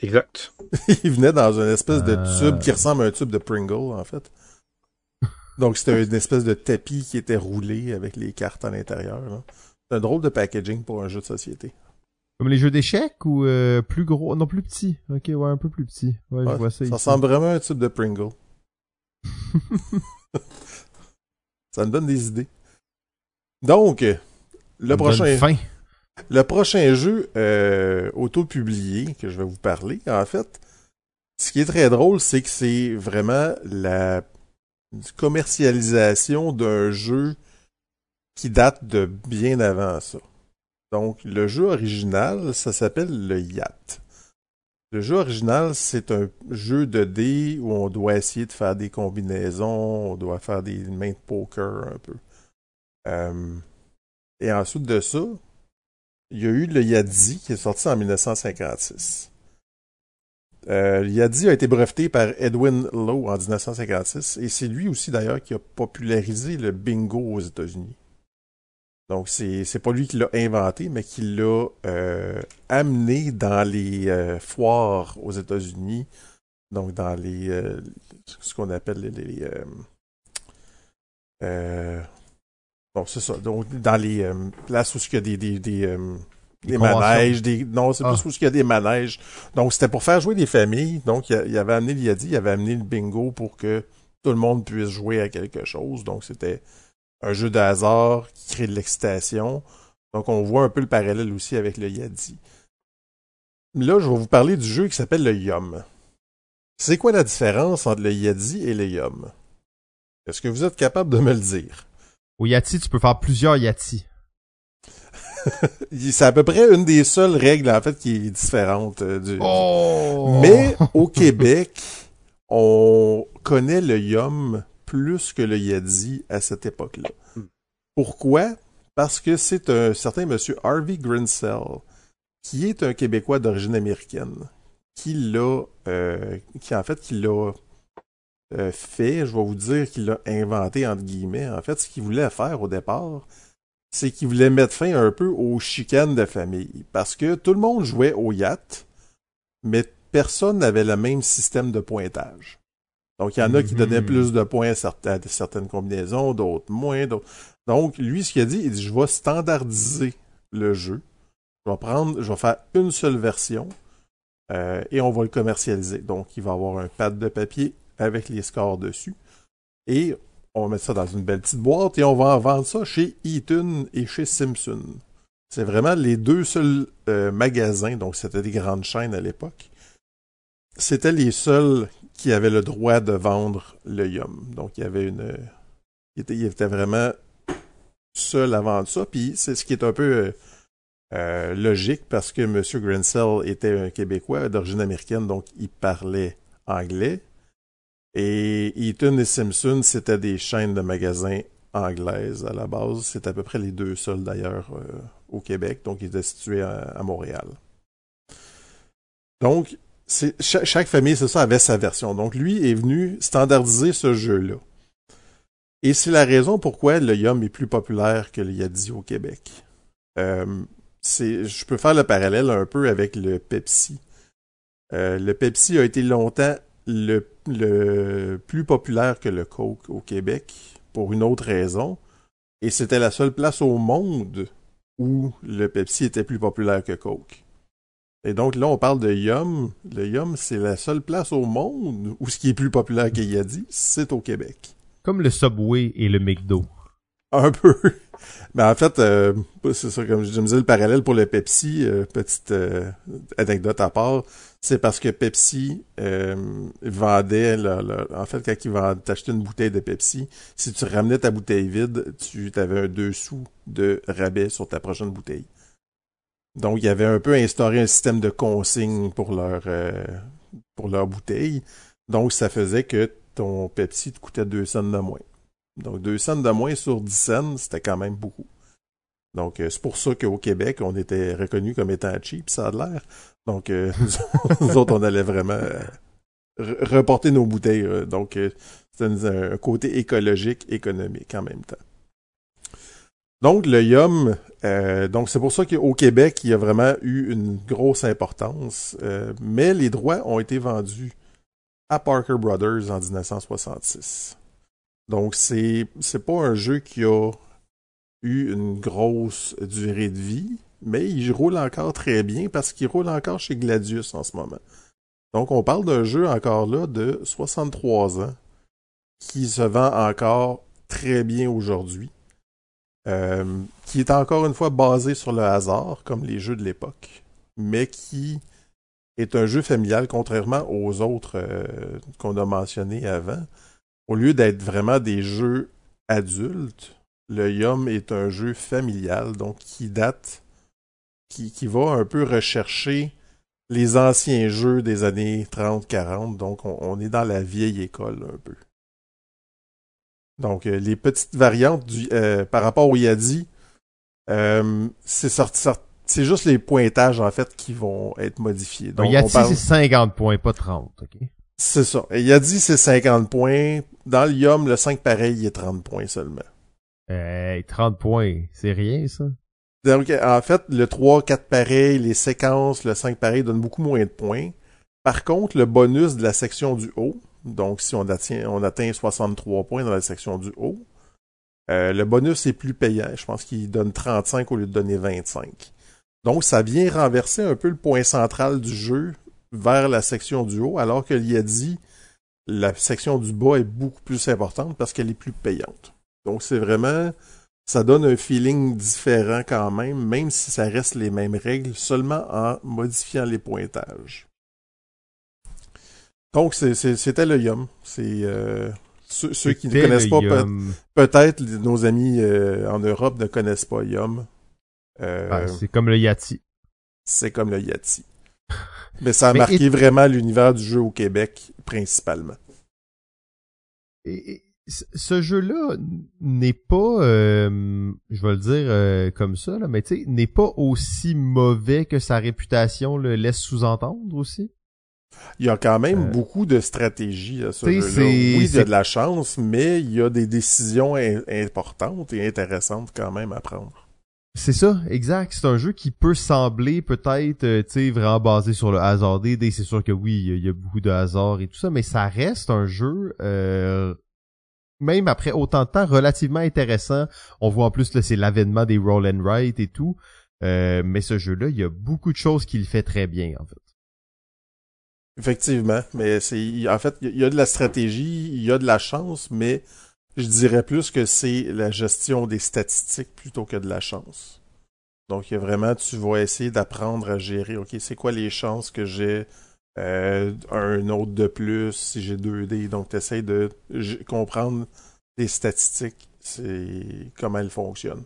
Exact. il venait dans une espèce de Euh. tube qui ressemble à un tube de Pringle, en fait. Donc, c'était une espèce de tapis qui était roulé avec les cartes à l'intérieur. C'est un drôle de packaging pour un jeu de société. Comme les jeux d'échecs ou euh, plus gros, non plus petit. Ok, ouais, un peu plus petit. Ouais, je vois ça. ça ici. ressemble vraiment à un tube de Pringle. ça me donne des idées. Donc, Ça le me prochain, donne le prochain jeu euh, auto-publié que je vais vous parler, en fait, ce qui est très drôle, c'est que c'est vraiment la commercialisation d'un jeu qui date de bien avant ça. Donc, le jeu original, ça s'appelle le Yacht. Le jeu original, c'est un jeu de dés où on doit essayer de faire des combinaisons, on doit faire des mains de poker un peu. Euh, et ensuite de ça, il y a eu le Yadzi qui est sorti en 1956. Euh, le Yadzi a été breveté par Edwin Lowe en 1956 et c'est lui aussi d'ailleurs qui a popularisé le bingo aux États-Unis. Donc c'est c'est pas lui qui l'a inventé mais qui l'a euh, amené dans les euh, foires aux États-Unis. Donc dans les euh, ce qu'on appelle les, les, euh, euh, bon c'est ça. Donc dans les places où il y a des des, des, manèges, des non c'est Ah. plus où il y a des manèges. Donc c'était pour faire jouer des familles. Donc il, a- il avait amené l'IADI, il avait amené le bingo pour que tout le monde puisse jouer à quelque chose. Donc c'était un jeu de hasard qui crée de l'excitation. Donc on voit un peu le parallèle aussi avec le Yadi. Là, je vais vous parler du jeu qui s'appelle le Yum. C'est quoi la différence entre le Yadi et le Yum? Est-ce que vous êtes capable de me le dire? Au Yati, tu peux faire plusieurs Yati. C'est à peu près une des seules règles, en fait, qui est différente euh, du... Oh! Mais au Québec, on connaît le Yum plus que le Yadi à cette époque-là. Hmm. Pourquoi? Parce que c'est un certain monsieur Harvey Grinsell, qui est un Québécois d'origine américaine, qui l'a, euh, qui en fait, qui l'a euh, fait, je vais vous dire qu'il l'a inventé entre guillemets. En fait, ce qu'il voulait faire au départ, c'est qu'il voulait mettre fin un peu aux chicanes de famille. Parce que tout le monde jouait au yacht, mais personne n'avait le même système de pointage. Donc, il y en a qui donnaient Mhm. plus de points à certaines, à certaines combinaisons, d'autres moins. d'autres- Donc, lui, ce qu'il a dit, il dit, je vais standardiser le jeu. Je vais prendre, je vais faire une seule version euh, et on va le commercialiser. Donc, il va avoir un pad de papier avec les scores dessus. Et on va mettre ça dans une belle petite boîte et on va en vendre ça chez Eaton et chez Simpson. C'est vraiment les deux seuls euh, magasins, donc c'était des grandes chaînes à l'époque. C'était les seuls qui avaient le droit de vendre le Yum. Donc il y avait une. Il était, vraiment seul à vendre ça. Puis c'est ce qui est un peu euh, euh, logique parce que M. Grinsell était un Québécois d'origine américaine, donc il parlait anglais. Et Eaton et Simpson, c'était des chaînes de magasins anglaises à la base. C'est à peu près les deux seuls d'ailleurs euh, au Québec, donc ils étaient situés à, Montréal. Donc, cha- chaque famille, c'est ça, avait sa version. Donc, lui est venu standardiser ce jeu-là. Et c'est la raison pourquoi le Yum est plus populaire que le Yadi au Québec. Euh, je peux faire le parallèle un peu avec le Pepsi. Euh, le Pepsi a été longtemps le, le plus populaire que le Coke au Québec pour une autre raison. Et c'était la seule place au monde où le Pepsi était plus populaire que Coke. Et donc là, on parle de Yum. Le Yum, c'est la seule place au monde où ce qui est plus populaire que Yadi, c'est au Québec. Comme le Subway et le McDo. Un peu. Mais en fait, euh, c'est ça, comme je me disais, le parallèle pour le Pepsi, euh, petite euh, anecdote à part, c'est parce que Pepsi euh, vendait, en fait, quand ils vendaient, t'achetais une bouteille de Pepsi, si tu ramenais ta bouteille vide, tu avais un 2 sous de rabais sur ta prochaine bouteille. Donc, il y avait un peu instauré un système de consigne pour leur, euh, pour leur bouteille. Donc, ça faisait que ton Pepsi te coûtait 2 cents de moins. Donc, 2 cents de moins sur 10 cents, c'était quand même beaucoup. Donc, euh, c'est pour ça qu'au Québec, on était reconnu comme étant cheap, ça a l'air. Donc, euh, nous autres, on allait vraiment euh, re- reporter nos bouteilles. euh, donc, c'était un côté écologique, économique en même temps. Donc, le Yum, euh, donc c'est pour ça qu'au Québec, il a vraiment eu une grosse importance. euh, mais les droits ont été vendus à Parker Brothers en 1966. Donc, c'est, c'est pas un jeu qui a eu une grosse durée de vie, mais il roule encore très bien parce qu'il roule encore chez Gladius en ce moment. Donc, on parle d'un jeu encore là de 63 ans qui se vend encore très bien aujourd'hui, euh, qui est encore une fois basé sur le hasard, comme les jeux de l'époque, mais qui est un jeu familial, contrairement aux autres euh, qu'on a mentionnés avant. Au lieu d'être vraiment des jeux adultes, le Yum est un jeu familial, donc qui date, qui, qui va un peu rechercher les anciens jeux des années 30-40, donc on, on est dans la vieille école un peu. Donc euh, les petites variantes du, euh, par rapport au Yadi, euh, c'est sorti, sorti- c'est juste les pointages en fait qui vont être modifiés. Donc, parle- c'est 50 points, pas 30, ok? c'est ça. Et Yadi c'est 50 points. Dans le Yum, le 5 pareil, il est 30 points seulement. Hey, 30 points, c'est rien, ça? Donc, en fait, le 3, 4 pareil, les séquences, le 5 pareil donnent beaucoup moins de points. Par contre, le bonus de la section du haut, donc si on atteint, on atteint 63 points dans la section du haut, euh, le bonus est plus payant. Je pense qu'il donne 35 au lieu de donner 25. Donc, ça vient renverser un peu le point central du jeu vers la section du haut, alors que l'IADI, la section du bas est beaucoup plus importante parce qu'elle est plus payante. Donc, c'est vraiment ça donne un feeling différent quand même, même si ça reste les mêmes règles, seulement en modifiant les pointages. Donc, c'était le Yum. C'est euh, ceux, ceux qui ne connaissent pas, peut- peut-être nos amis euh, en Europe ne connaissent pas Yum. Euh, Ah, c'est comme le Yati. c'est comme le Yati. Mais ça a Mais marqué et- vraiment l'univers du jeu au Québec, principalement. Et- et ce jeu-là n'est pas, euh, je vais le dire euh, comme ça, là, mais tu sais, n'est pas aussi mauvais que sa réputation le laisse sous-entendre aussi? Il y a quand même Euh, beaucoup de stratégie à ce jeu-là. Oui, il y a c'est- de la chance, mais il y a des décisions in- importantes et intéressantes quand même à prendre. C'est ça, exact. C'est un jeu qui peut sembler peut-être, euh, tu sais, vraiment basé sur le hasard des dés. C'est sûr que oui, il y a- il y, a beaucoup de hasard et tout ça, mais ça reste un jeu, euh, même après autant de temps, relativement intéressant. On voit en plus là, c'est l'avènement des roll and write et tout. Euh, mais ce jeu-là, il y a beaucoup de choses qui le fait très bien, en fait. Effectivement, mais c'est en fait il y a de la stratégie, il y a de la chance, mais je dirais plus que c'est la gestion des statistiques plutôt que de la chance. Donc il y a vraiment tu vas essayer d'apprendre à gérer. Ok, c'est quoi les chances que j'ai euh, un autre de plus si j'ai deux dés? Donc tu essaies de comprendre les statistiques, c'est comment elles fonctionnent.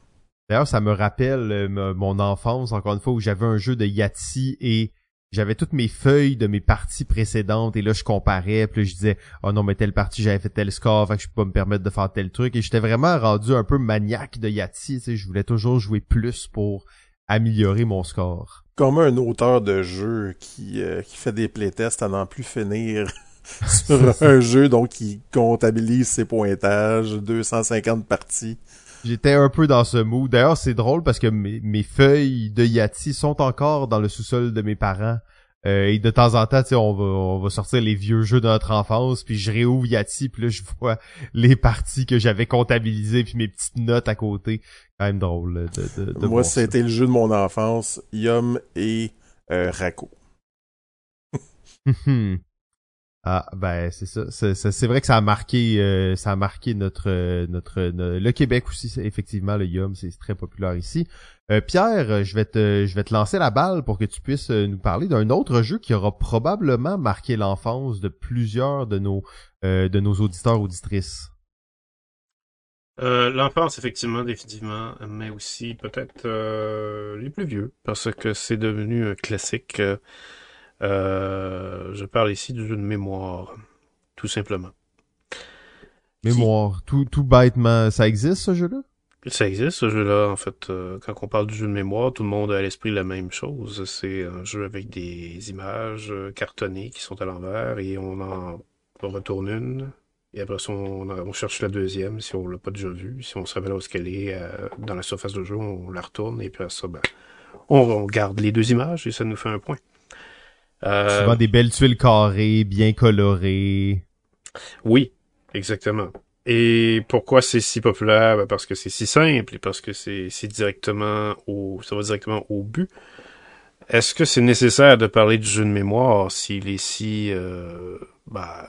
D'ailleurs, ça me rappelle euh, mon enfance, encore une fois, où j'avais un jeu de Yahtzee et j'avais toutes mes feuilles de mes parties précédentes et là, je comparais, puis là, je disais, oh non, mais telle partie, j'avais fait tel score, fait que je peux pas me permettre de faire tel truc. Et j'étais vraiment rendu un peu maniaque de Yahtzee, tu sais, je voulais toujours jouer plus pour améliorer mon score. Comme un auteur de jeu qui, euh, qui fait des playtests à n'en plus finir sur un jeu, donc qui comptabilise ses pointages, 250 parties. J'étais un peu dans ce mood. D'ailleurs, c'est drôle parce que mes, mes feuilles de Yahtzee sont encore dans le sous-sol de mes parents. Euh, et de temps en temps, tu sais, on va, on va sortir les vieux jeux de notre enfance, puis je réouvre Yahtzee, puis là, je vois les parties que j'avais comptabilisées, puis mes petites notes à côté. Quand même drôle de, de, de Moi, c'était le jeu de mon enfance, Yum et euh, Rako. Ah ben c'est ça, c'est vrai que ça a marqué, euh, ça a marqué notre notre no- le Québec aussi effectivement le Yum c'est très populaire ici. Euh, Pierre, je vais te je vais te lancer la balle pour que tu puisses euh, nous parler d'un autre jeu qui aura probablement marqué l'enfance de plusieurs de nos euh, de nos auditeurs auditrices. L'enfance, effectivement, définitivement, mais aussi peut-être les plus vieux, parce que c'est devenu un classique. Euh, je parle ici du jeu de mémoire, tout simplement. Mémoire, tout tout bêtement, ça existe ce jeu-là? Ça existe, ce jeu-là, en fait. euh, quand on parle du jeu de mémoire, tout le monde a à l'esprit la même chose. C'est un jeu avec des images euh, cartonnées qui sont à l'envers et on en retourne une. Et après ça, on, on cherche la deuxième si on l'a pas déjà vue. Si on se rappelle où est-ce qu'elle est dans la surface de jeu, on la retourne et puis après ça, ben, on, on garde les deux images et ça nous fait un point. Euh, Souvent des belles tuiles carrées, bien colorées. Oui, exactement. Et pourquoi c'est si populaire? Ben, parce que c'est si simple et parce que c'est c'est directement au ça va directement au but. Est-ce que c'est nécessaire de parler du jeu de mémoire s'il est si euh, ben,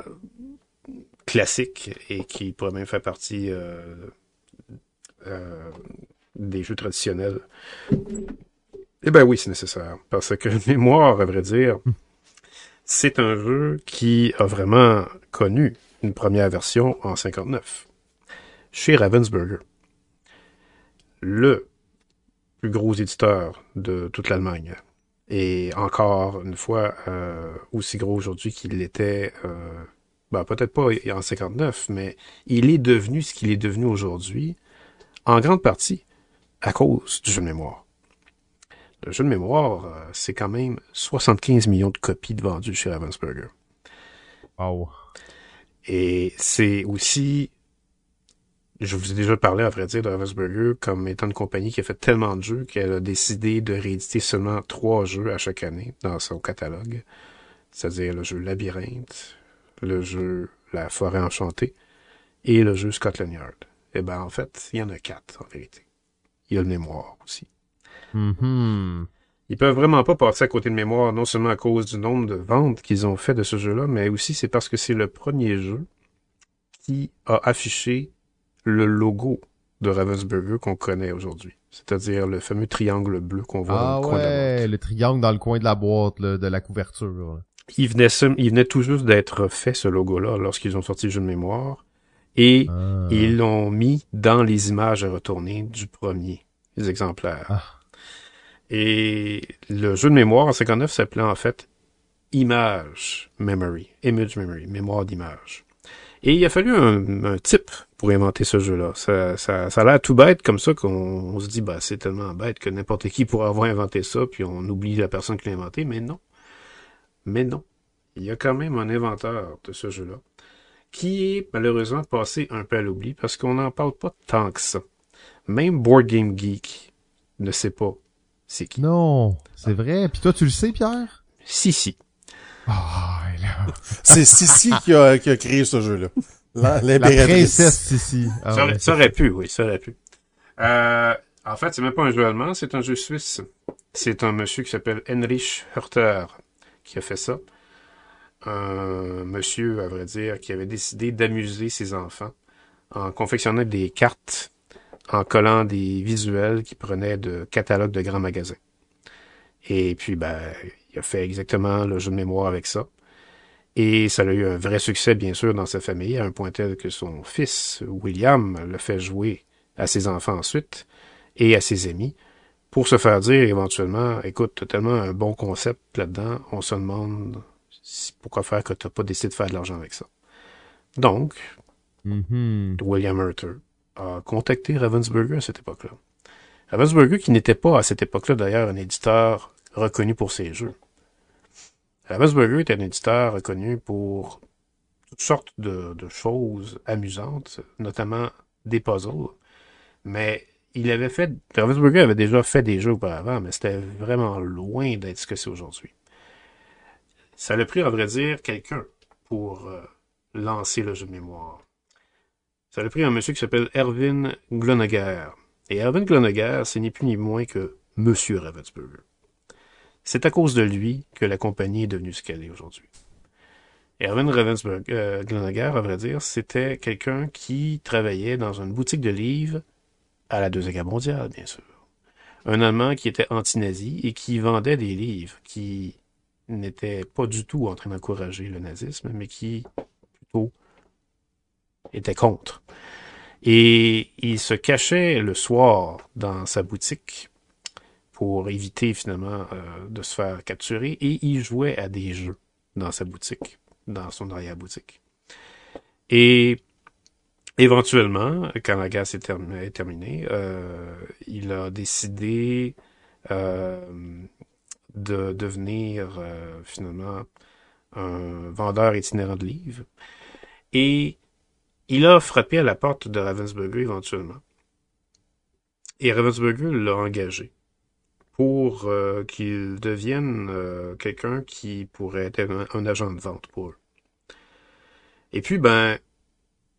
classique et qui pourrait même faire partie euh, euh, des jeux traditionnels? Eh ben oui, c'est nécessaire. Parce que mémoire, à vrai dire, c'est un jeu qui a vraiment connu une première version en 59 chez Ravensburger. Le plus gros éditeur de toute l'Allemagne. Et encore une fois, euh, aussi gros aujourd'hui qu'il l'était, euh, ben, peut-être pas en 59, mais il est devenu ce qu'il est devenu aujourd'hui, en grande partie à cause du jeu de mémoire. Le jeu de mémoire, euh, c'est quand même 75 millions de copies de vendues chez Ravensburger. Wow. Et c'est aussi, je vous ai déjà parlé, à vrai dire, de Ravensburger comme étant une compagnie qui a fait tellement de jeux qu'elle a décidé de rééditer seulement trois jeux à chaque année dans son catalogue. C'est-à-dire le jeu Labyrinthe, le jeu La Forêt Enchantée et le jeu Scotland Yard. Eh ben, en fait, il y en a quatre, en vérité. Il y a le mémoire aussi. Mhm. Ils peuvent vraiment pas passer à côté de mémoire, non seulement à cause du nombre de ventes qu'ils ont fait de ce jeu-là, mais aussi c'est parce que c'est le premier jeu qui a affiché le logo de Ravensburger qu'on connaît aujourd'hui. C'est-à-dire le fameux triangle bleu qu'on voit Ah dans le coin de la boîte. ouais, le triangle dans le coin de la boîte, là, de la couverture. là. Il venait, sem- il venait tout juste d'être fait, ce logo-là, lorsqu'ils ont sorti le jeu de mémoire. Et Ah. ils l'ont mis dans les images à retourner du premier exemplaire. Ah. Et le jeu de mémoire en 59 s'appelait en fait Image Memory, Image Memory, mémoire d'image. Et il a fallu un, type pour inventer ce jeu-là. Ça, ça, ça a l'air tout bête comme ça qu'on on se dit bah c'est tellement bête que n'importe qui pourrait avoir inventé ça, puis on oublie la personne qui l'a inventé, mais non. Mais non. Il y a quand même un inventeur de ce jeu-là qui est malheureusement passé un peu à l'oubli parce qu'on n'en parle pas tant que ça. Même Board Game Geek ne sait pas c'est qui? Non, c'est vrai. Puis toi, tu le sais, Pierre? Si, si. Ah, là. C'est Sissi qui a, qui a créé ce jeu-là. La- La princesse Sissi. Ah, ça, ouais. ça aurait pu, oui, ça aurait pu. Euh, en fait, c'est même pas un jeu allemand, c'est un jeu suisse. C'est un monsieur qui s'appelle Heinrich Hörter qui a fait ça. Un monsieur, à vrai dire, qui avait décidé d'amuser ses enfants en confectionnant des cartes, en collant des visuels qui prenaient de catalogues de grands magasins. Et puis, ben, il a fait exactement le jeu de mémoire avec ça. Et ça a eu un vrai succès, bien sûr, dans sa famille, à un point tel que son fils, William, le fait jouer à ses enfants ensuite et à ses amis pour se faire dire éventuellement, écoute, t'as tellement un bon concept là-dedans, on se demande si- pourquoi faire que t'as pas décidé de faire de l'argent avec ça. Donc, Mhm. William Hurter a contacté Ravensburger à cette époque-là. Ravensburger, qui n'était pas à cette époque-là d'ailleurs un éditeur reconnu pour ses jeux. Ravensburger était un éditeur reconnu pour toutes sortes de, choses amusantes, notamment des puzzles. Mais il avait fait, Ravensburger avait déjà fait des jeux auparavant, mais c'était vraiment loin d'être ce que c'est aujourd'hui. Ça l'a pris, à vrai dire, quelqu'un pour euh, lancer le jeu de mémoire. Ça a pris un monsieur qui s'appelle Erwin Glonneger. Et Erwin Glonneger, c'est ni plus ni moins que Monsieur Ravensburger. C'est à cause de lui que la compagnie est devenue ce qu'elle est aujourd'hui. Erwin Ravensburger, euh, à vrai dire, c'était quelqu'un qui travaillait dans une boutique de livres à la Deuxième Guerre mondiale, bien sûr. Un Allemand qui était anti-nazi et qui vendait des livres qui n'étaient pas du tout en train d'encourager le nazisme, mais qui plutôt était contre. Et il se cachait le soir dans sa boutique pour éviter finalement euh, de se faire capturer et il jouait à des jeux dans sa boutique, dans son arrière-boutique. Et éventuellement, quand la guerre s'est term- est terminée, euh, il a décidé euh, de devenir finalement un vendeur itinérant de livres. Et il a frappé à la porte de Ravensburger éventuellement. Et Ravensburger l'a engagé pour euh, qu'il devienne euh, quelqu'un qui pourrait être un, agent de vente pour eux. Et puis, ben,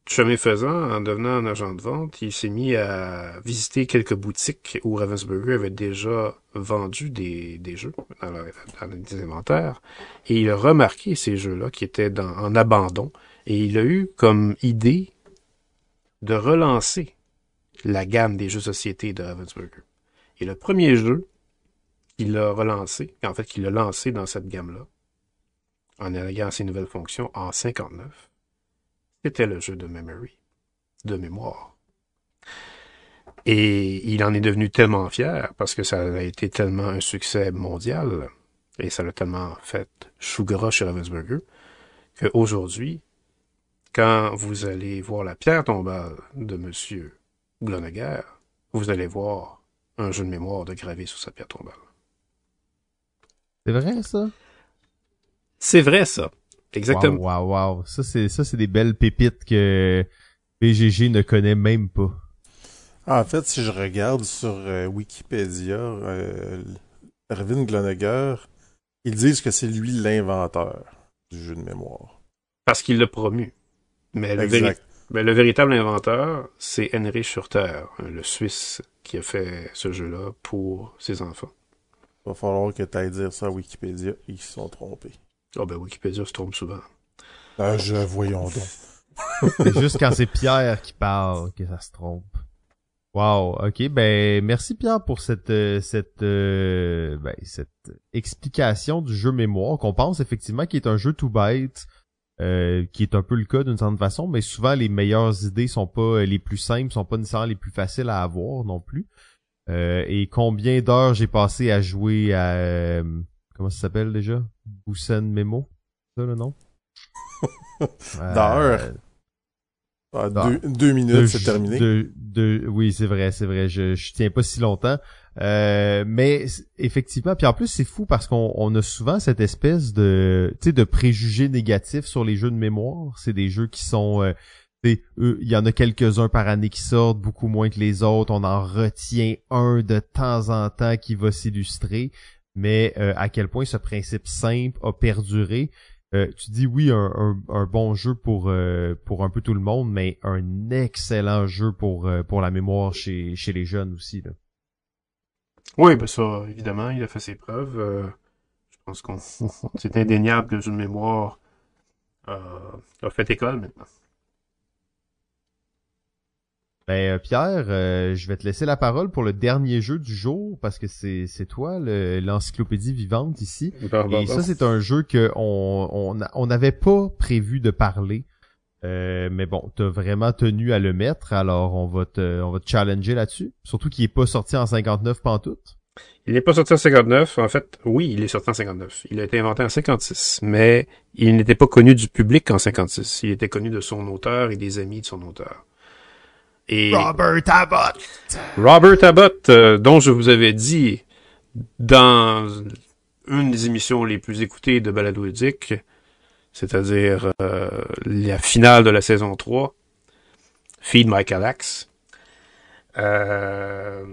chemin faisant, en devenant un agent de vente, il s'est mis à visiter quelques boutiques où Ravensburger avait déjà vendu des, jeux dans, leur- des inventaires. Et il a remarqué ces jeux-là qui étaient en abandon. Et il a eu comme idée de relancer la gamme des jeux société de Ravensburger. Et le premier jeu qu'il a relancé, en fait qu'il a lancé dans cette gamme-là, en ayant ses nouvelles fonctions en 59, c'était le jeu de memory, de mémoire. Et il en est devenu tellement fier parce que ça a été tellement un succès mondial et ça l'a tellement fait chou chez Ravensburger qu'aujourd'hui, quand vous allez voir la pierre tombale de Monsieur Glonneger, vous allez voir un jeu de mémoire de gravé sur sa pierre tombale. C'est vrai, ça? C'est vrai, ça. Exactement. Wow, wow, wow. Ça, c'est, ça, c'est des belles pépites que BGG ne connaît même pas. En fait, si je regarde sur euh, Wikipédia, euh, Erwin Glonneger, ils disent que c'est lui l'inventeur du jeu de mémoire. Parce qu'il l'a promu. Mais le, véri- Exact. mais le véritable inventeur, c'est Henry Schurter, le Suisse, qui a fait ce jeu-là pour ses enfants. Va falloir que tu ailles dire ça à Wikipédia. Ils se sont trompés. Ah ben Wikipédia se trompe souvent. Ah, je voyons donc. C'est juste quand c'est Pierre qui parle que ça se trompe. Wow, ok, ben merci Pierre pour cette euh, cette euh, ben, cette explication du jeu mémoire qu'on pense effectivement qui est un jeu tout bête, euh, qui est un peu le cas d'une certaine façon, mais souvent les meilleures idées sont pas euh, les plus simples, sont pas nécessairement les plus faciles à avoir non plus. Euh, et combien d'heures j'ai passé à jouer à euh, comment ça s'appelle déjà? Boussen Memo, c'est ça le nom? D'heures. Ah, Ah. deux, deux minutes, de- c'est terminé. de- de- oui, c'est vrai, c'est vrai. Je, je tiens pas si longtemps. Euh, mais effectivement, puis en plus c'est fou parce qu'on on a souvent cette espèce de, de préjugés négatifs sur les jeux de mémoire. C'est des jeux qui sont, euh, il y en a quelques-uns par année qui sortent, beaucoup moins que les autres. On en retient un de temps en temps qui va s'illustrer. Mais euh, à quel point ce principe simple a perduré. Euh, tu dis oui, un, un, un bon jeu pour euh, pour un peu tout le monde, mais un excellent jeu pour euh, pour la mémoire chez chez les jeunes aussi. Là. Oui, ben ça, évidemment, il a fait ses preuves. Euh, je pense qu'on c'est indéniable que de mémoire euh, a fait école maintenant. Ben euh, Pierre, euh, je vais te laisser la parole pour le dernier jeu du jour parce que c'est c'est toi le- l'encyclopédie vivante ici. Et ça c'est un jeu que on on on n'avait pas prévu de parler. Euh, mais bon, t'as vraiment tenu à le mettre, alors on va te on va te challenger là-dessus. Surtout qu'il est pas sorti en 59 pantoute. Il n'est pas sorti en 59. En fait, oui, il est sorti en 59. Il a été inventé en 56, mais il n'était pas connu du public en 56. Il était connu de son auteur et des amis de son auteur. Et Robert Abbott. Robert Abbott, euh, dont je vous avais dit dans une des émissions les plus écoutées de Balado Ludique, c'est-à-dire euh, la finale de la saison 3, Feed My Calax, euh,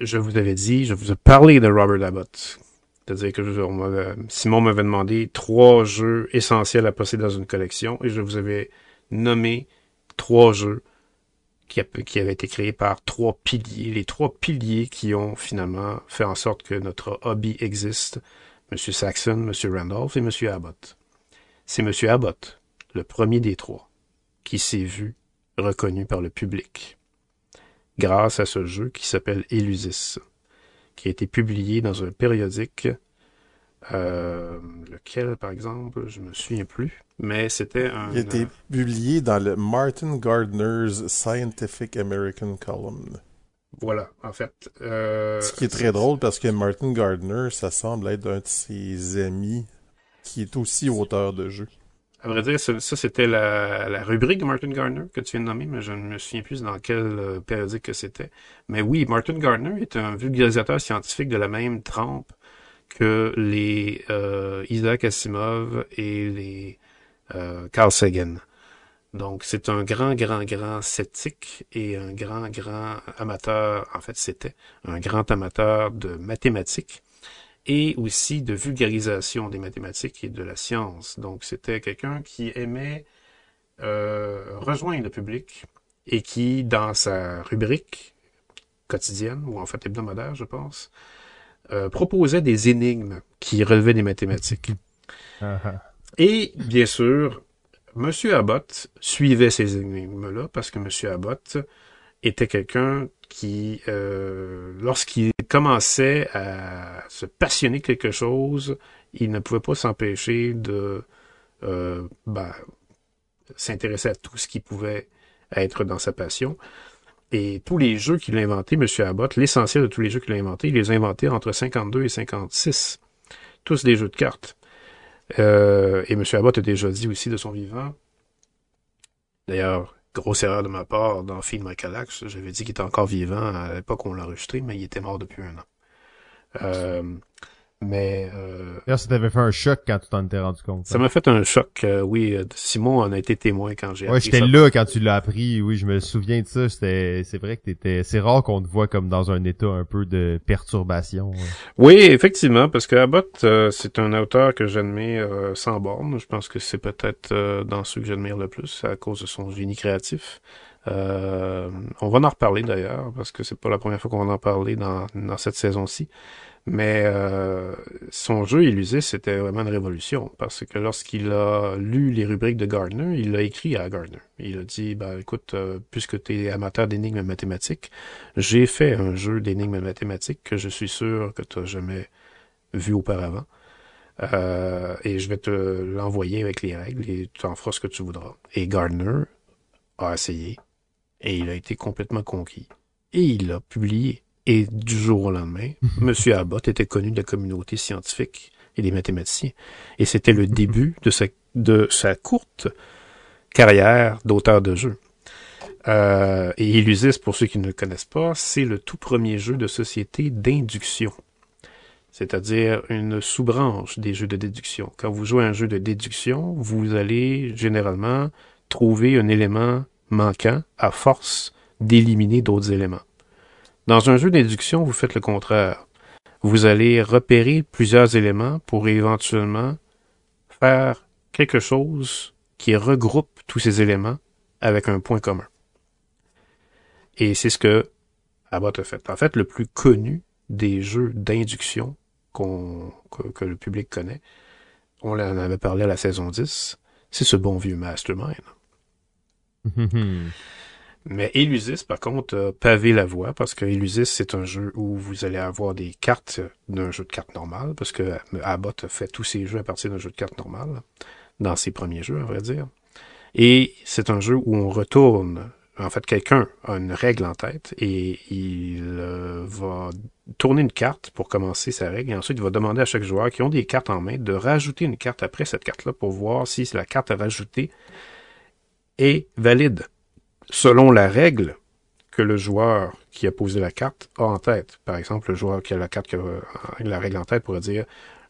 je vous avais dit, je vous ai parlé de Robert Abbott. C'est-à-dire que je- Simon m'avait demandé trois jeux essentiels à passer dans une collection et je vous avais nommé trois jeux qui, qui avaient été créés par trois piliers, les trois piliers qui ont finalement fait en sorte que notre hobby existe. Monsieur Saxon, Monsieur Randolph et Monsieur Abbott. C'est Monsieur Abbott, le premier des trois, qui s'est vu reconnu par le public grâce à ce jeu qui s'appelle Elusis, qui a été publié dans un périodique, euh, lequel par exemple, je me souviens plus, mais c'était un... Il a été publié dans le Martin Gardner's Scientific American Column. Voilà, en fait. euh, Ce qui est très drôle parce que Martin Gardner, ça semble être un de ses amis qui est aussi auteur de jeux. À vrai dire, ça, c'était la, la rubrique Martin Gardner que tu viens de nommer, mais je ne me souviens plus dans quel euh, périodique que c'était. Mais oui, Martin Gardner est un vulgarisateur scientifique de la même trempe que les euh, Isaac Asimov et les euh, Carl Sagan. Donc, c'est un grand, grand, grand sceptique et un grand, grand amateur, en fait, c'était un grand amateur de mathématiques et aussi de vulgarisation des mathématiques et de la science. Donc, c'était quelqu'un qui aimait euh, rejoindre le public et qui, dans sa rubrique quotidienne, ou en fait hebdomadaire, je pense, euh, proposait des énigmes qui relevaient des mathématiques. Et, bien sûr, M. Abbott suivait ces énigmes-là parce que M. Abbott était quelqu'un qui, euh, lorsqu'il commençait à se passionner quelque chose, il ne pouvait pas s'empêcher de euh, ben, s'intéresser à tout ce qui pouvait être dans sa passion. Et tous les jeux qu'il a inventés, M. Abbott, l'essentiel de tous les jeux qu'il a inventés, il les a inventés entre 52 et 56. Tous des jeux de cartes. Euh, et M. Abbott a déjà dit aussi de son vivant, d'ailleurs, grosse erreur de ma part dans Feed My Calax, j'avais dit qu'il était encore vivant à l'époque où on l'a enregistré, mais il était mort depuis un an. Euh, mais euh, D'ailleurs, ça t'avait fait un choc quand tu t'en étais rendu compte. ça hein. m'a fait un choc. euh, oui, euh, Simon en a été témoin quand j'ai Ouais, appris j'étais là quand tu l'as appris. Oui, je me souviens de ça. C'était, c'est vrai que t'étais. C'est rare qu'on te voit comme dans un état un peu de perturbation. ouais. Oui, effectivement, parce que Abbott, euh, c'est un auteur que j'admire euh, sans borne. Je pense que c'est peut-être euh, dans ceux que j'admire le plus à cause de son génie créatif. Euh, on va en reparler d'ailleurs, parce que c'est pas la première fois qu'on va en parler dans, dans cette saison-ci. Mais euh, son jeu Illusis, c'était vraiment une révolution, parce que lorsqu'il a lu les rubriques de Gardner, il l'a écrit à Gardner. Il a dit, ben écoute, euh, puisque tu es amateur d'énigmes mathématiques, j'ai fait un jeu d'énigmes mathématiques que je suis sûr que tu n'as jamais vu auparavant. Euh, et je vais te l'envoyer avec les règles et tu en feras ce que tu voudras. Et Gardner a essayé et il a été complètement conquis. Et il l'a publié. Et du jour au lendemain, M. Abbott était connu de la communauté scientifique et des mathématiciens. Et c'était le début de sa, de sa courte carrière d'auteur de jeu. Euh, et Illusis, pour ceux qui ne le connaissent pas, c'est le tout premier jeu de société d'induction. C'est-à-dire une sous-branche des jeux de déduction. Quand vous jouez un jeu de déduction, vous allez généralement trouver un élément manquant à force d'éliminer d'autres éléments. Dans un jeu d'induction, vous faites le contraire. Vous allez repérer plusieurs éléments pour éventuellement faire quelque chose qui regroupe tous ces éléments avec un point commun. Et c'est ce que Abbott a fait. En fait, le plus connu des jeux d'induction que, le public connaît, on en avait parlé à la saison 10, c'est ce bon vieux Mastermind. Mais Elusis, par contre, a pavé la voie parce que Elusis, c'est un jeu où vous allez avoir des cartes d'un jeu de cartes normal, parce que Abbott fait tous ses jeux à partir d'un jeu de cartes normal, dans ses premiers jeux, à vrai dire. Et c'est un jeu où on retourne en fait, quelqu'un a une règle en tête et il euh, va tourner une carte pour commencer sa règle et ensuite il va demander à chaque joueur qui ont des cartes en main de rajouter une carte après cette carte-là pour voir si la carte à rajouter est valide selon la règle que le joueur qui a posé la carte a en tête. Par exemple, le joueur qui a la carte qui a la règle en tête pourrait dire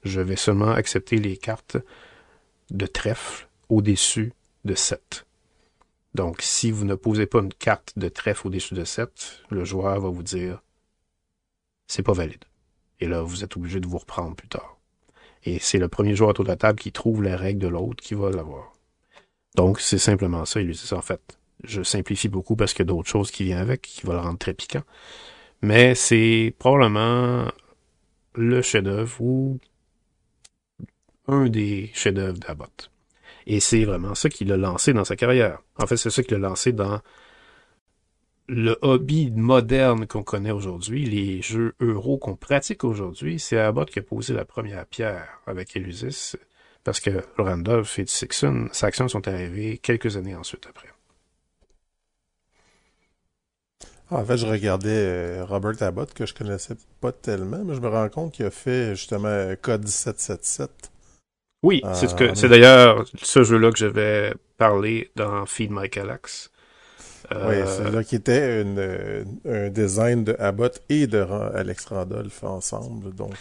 je vais seulement accepter les cartes de trèfle au-dessus de 7. Donc, si vous ne posez pas une carte de trèfle au-dessus de 7, le joueur va vous dire c'est pas valide. Et là, vous êtes obligé de vous reprendre plus tard. Et c'est le premier joueur autour de la table qui trouve la règle de l'autre qui va l'avoir. Donc, c'est simplement ça. Il dit ça en fait. Je simplifie beaucoup parce qu'il y a d'autres choses qui viennent avec, qui vont le rendre très piquant. Mais c'est probablement le chef-d'œuvre ou un des chefs-d'œuvre d'Abbott. Et c'est vraiment ça qui l'a lancé dans sa carrière. En fait, c'est ça qui l'a lancé dans le hobby moderne qu'on connaît aujourd'hui, les jeux euro qu'on pratique aujourd'hui. C'est Abbott qui a posé la première pierre avec Elusis, parce que Randolph et Saxon, Saxon sont arrivés quelques années ensuite après. Ah, en fait, je regardais euh, Robert Abbott, que je connaissais pas tellement, mais je me rends compte qu'il a fait justement Code 1777 oui, c'est ce que euh, c'est d'ailleurs ce jeu-là que j'avais parlé dans Feed My Galax. Euh... Oui, c'est là qui était une, un design de Abbott et de Alex Randolph ensemble, donc.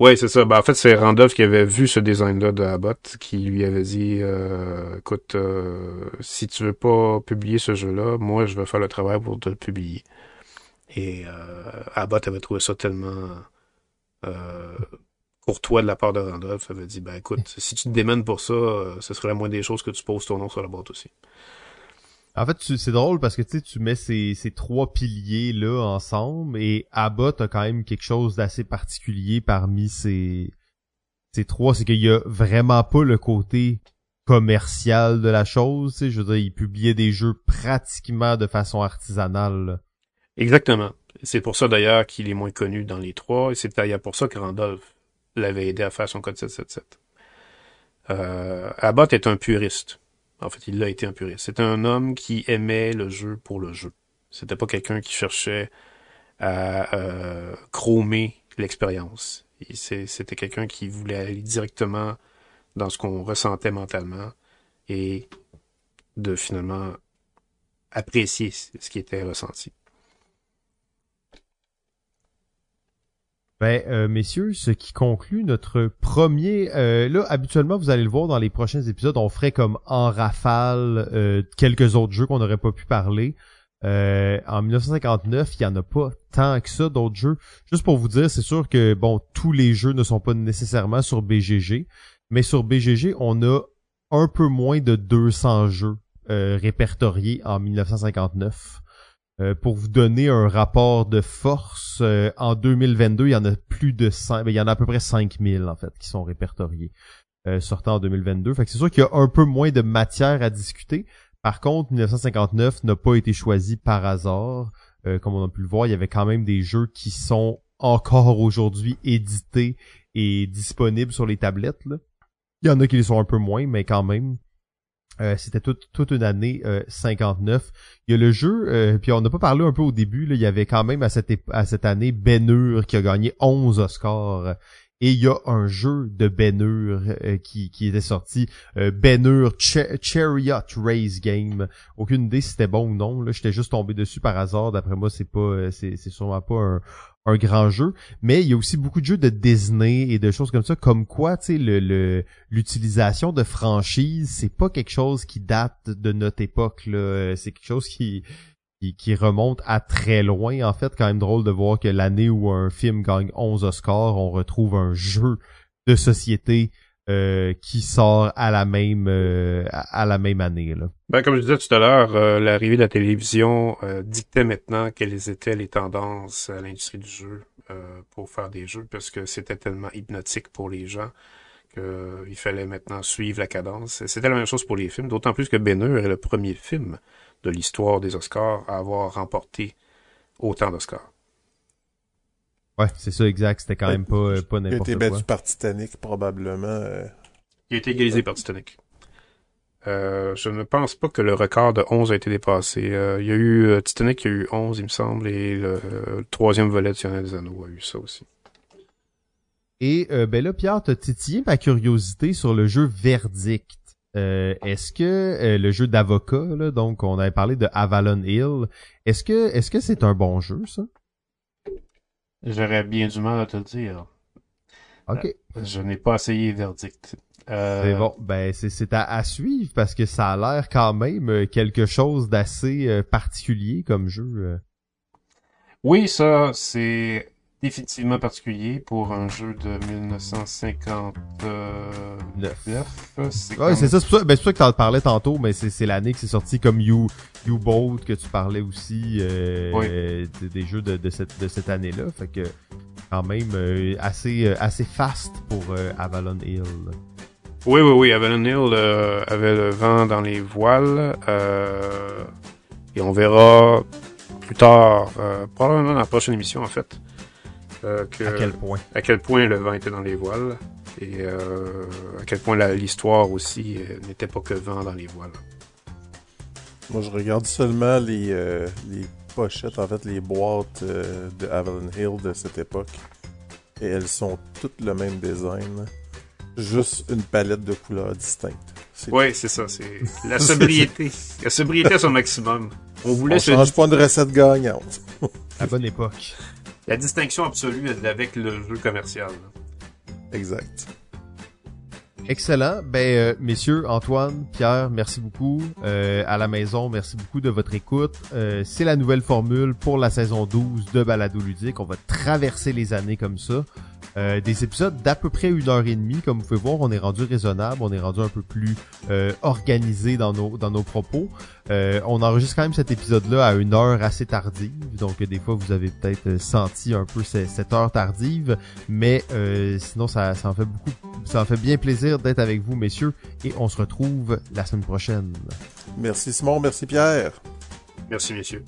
Euh, oui, c'est ça. Ben, en fait, c'est Randolph qui avait vu ce design-là de Abbott, qui lui avait dit, euh, écoute, si tu veux pas publier ce jeu-là, moi, je vais faire le travail pour te le publier. Et Abbott avait trouvé ça tellement pour toi de la part de Randolph, ça veut dire, ben écoute, si tu te démènes pour ça, euh, ce serait la moindre des choses que tu poses ton nom sur la boîte aussi. En fait, c'est drôle parce que tu tu mets ces, trois piliers là ensemble et Abbott a quand même quelque chose d'assez particulier parmi ces trois, c'est qu'il y a vraiment pas le côté commercial de la chose, tu je veux dire, il publiait des jeux pratiquement de façon artisanale. Exactement. C'est pour ça d'ailleurs qu'il est moins connu dans les trois et c'est d'ailleurs pour ça que Randolph l'avait aidé à faire son code 777. Euh, Abbott est un puriste. En fait, il a été un puriste. C'est un homme qui aimait le jeu pour le jeu. C'était pas quelqu'un qui cherchait à euh, chromer l'expérience. C'était quelqu'un qui voulait aller directement dans ce qu'on ressentait mentalement et de finalement apprécier ce qui était ressenti. Ben, euh, messieurs, ce qui conclut notre premier... Euh, là, habituellement, vous allez le voir dans les prochains épisodes, on ferait comme en rafale euh, quelques autres jeux qu'on n'aurait pas pu parler. en 1959, il y en a pas tant que ça d'autres jeux. Juste pour vous dire, c'est sûr que bon, tous les jeux ne sont pas nécessairement sur BGG, mais sur BGG, on a un peu moins de 200 jeux répertoriés en 1959. Euh, pour vous donner un rapport de force, euh, en 2022, il y en a plus de 5, ben, il y en a à peu près 5000 en fait qui sont répertoriés euh, sortant en 2022. Fait que c'est sûr qu'il y a un peu moins de matière à discuter. Par contre, 1959 n'a pas été choisi par hasard. Euh, comme on a pu le voir, il y avait quand même des jeux qui sont encore aujourd'hui édités et disponibles sur les tablettes. Il y en a qui les sont un peu moins, mais quand même. Euh, c'était toute, toute une année 59. Euh, il y a le jeu, euh, puis on n'a pas parlé un peu au début, là, il y avait quand même à cette, à cette année Ben Hur qui a gagné 11 Oscars. Et il y a un jeu de Ben Hur euh, qui, qui était sorti, euh, Ben Hur Chariot Race Game. Aucune idée si c'était bon ou non. Là, j'étais juste tombé dessus par hasard. D'après moi, c'est pas, c'est, c'est sûrement pas un, un grand jeu. Mais il y a aussi beaucoup de jeux de Disney et de choses comme ça, comme quoi, tu sais, le, l'utilisation de franchises, c'est pas quelque chose qui date de notre époque. C'est quelque chose qui qui, remonte à très loin. En fait, quand même drôle de voir que l'année où un film gagne 11 Oscars, on retrouve un jeu de société euh, qui sort à la même euh, à la même année. Là. Ben, comme je disais tout à l'heure, euh, l'arrivée de la télévision dictait maintenant quelles étaient les tendances à l'industrie du jeu pour faire des jeux, parce que c'était tellement hypnotique pour les gens qu'il fallait maintenant suivre la cadence. C'était la même chose pour les films, d'autant plus que Ben est le premier film de l'histoire des Oscars à avoir remporté autant d'Oscars. Ouais, c'est ça, exact. C'était quand même pas, euh, pas n'importe quoi. Il a été battu par Titanic, probablement. Euh. Il a été égalisé par Titanic. Euh, je ne pense pas que le record de 11 a été dépassé. il y a eu Titanic, il y a eu 11, il me semble, et le, troisième volet de Seigneur des Anneaux a eu ça aussi. Et ben là, Pierre, t'as titillé ma curiosité sur le jeu Verdict. Euh, est-ce que euh, le jeu d'avocat, donc on avait parlé de Avalon Hill, est-ce que est-ce que c'est un bon jeu, ça? J'aurais bien du mal à te le dire. OK. Euh, je n'ai pas essayé Verdict. C'est bon, ben c'est à, à, suivre parce que ça a l'air quand même quelque chose d'assez particulier comme jeu. Oui, ça, c'est définitivement particulier pour un jeu de 1959. C'est ouais, c'est ça, c'est pour ça, ben, que t'en parlais tantôt, mais c'est l'année que c'est sorti comme You, you Boat que tu parlais aussi euh, des, jeux de, de cette, de cette année-là. Fait que quand même euh, assez, euh, assez fast pour Avalon Hill. Oui, oui, oui, Avalon Hill avait le vent dans les voiles. et on verra plus tard, probablement dans la prochaine émission en fait, euh, à quel point? À quel point le vent était dans les voiles et euh, à quel point l'histoire aussi euh, n'était pas que vent dans les voiles. Moi, je regarde seulement les, les pochettes, en fait, les boîtes de Avalon Hill de cette époque. Et elles sont toutes le même design. Juste une palette de couleurs distinctes. Oui, c'est ça. C'est la sobriété. la sobriété à son maximum. On voulait On change pas de recette gagnante. à bonne époque la distinction absolue avec le jeu commercial. Exact. Excellent. Ben, euh, messieurs, Antoine, Pierre, merci beaucoup. Euh, à la maison, merci beaucoup de votre écoute. Euh, c'est la nouvelle formule pour la saison 12 de Balado Ludique. On va traverser les années comme ça. Euh, des épisodes d'à peu près une heure et demie. Comme vous pouvez voir, on est rendu raisonnable, on est rendu un peu plus euh, organisé dans nos dans nos propos. Euh, on enregistre quand même cet épisode-là à une heure assez tardive, donc des fois vous avez peut-être senti un peu cette, heure tardive, mais sinon ça, ça en fait beaucoup, ça en fait bien plaisir d'être avec vous, messieurs, et on se retrouve la semaine prochaine. Merci Simon, merci Pierre. Merci messieurs.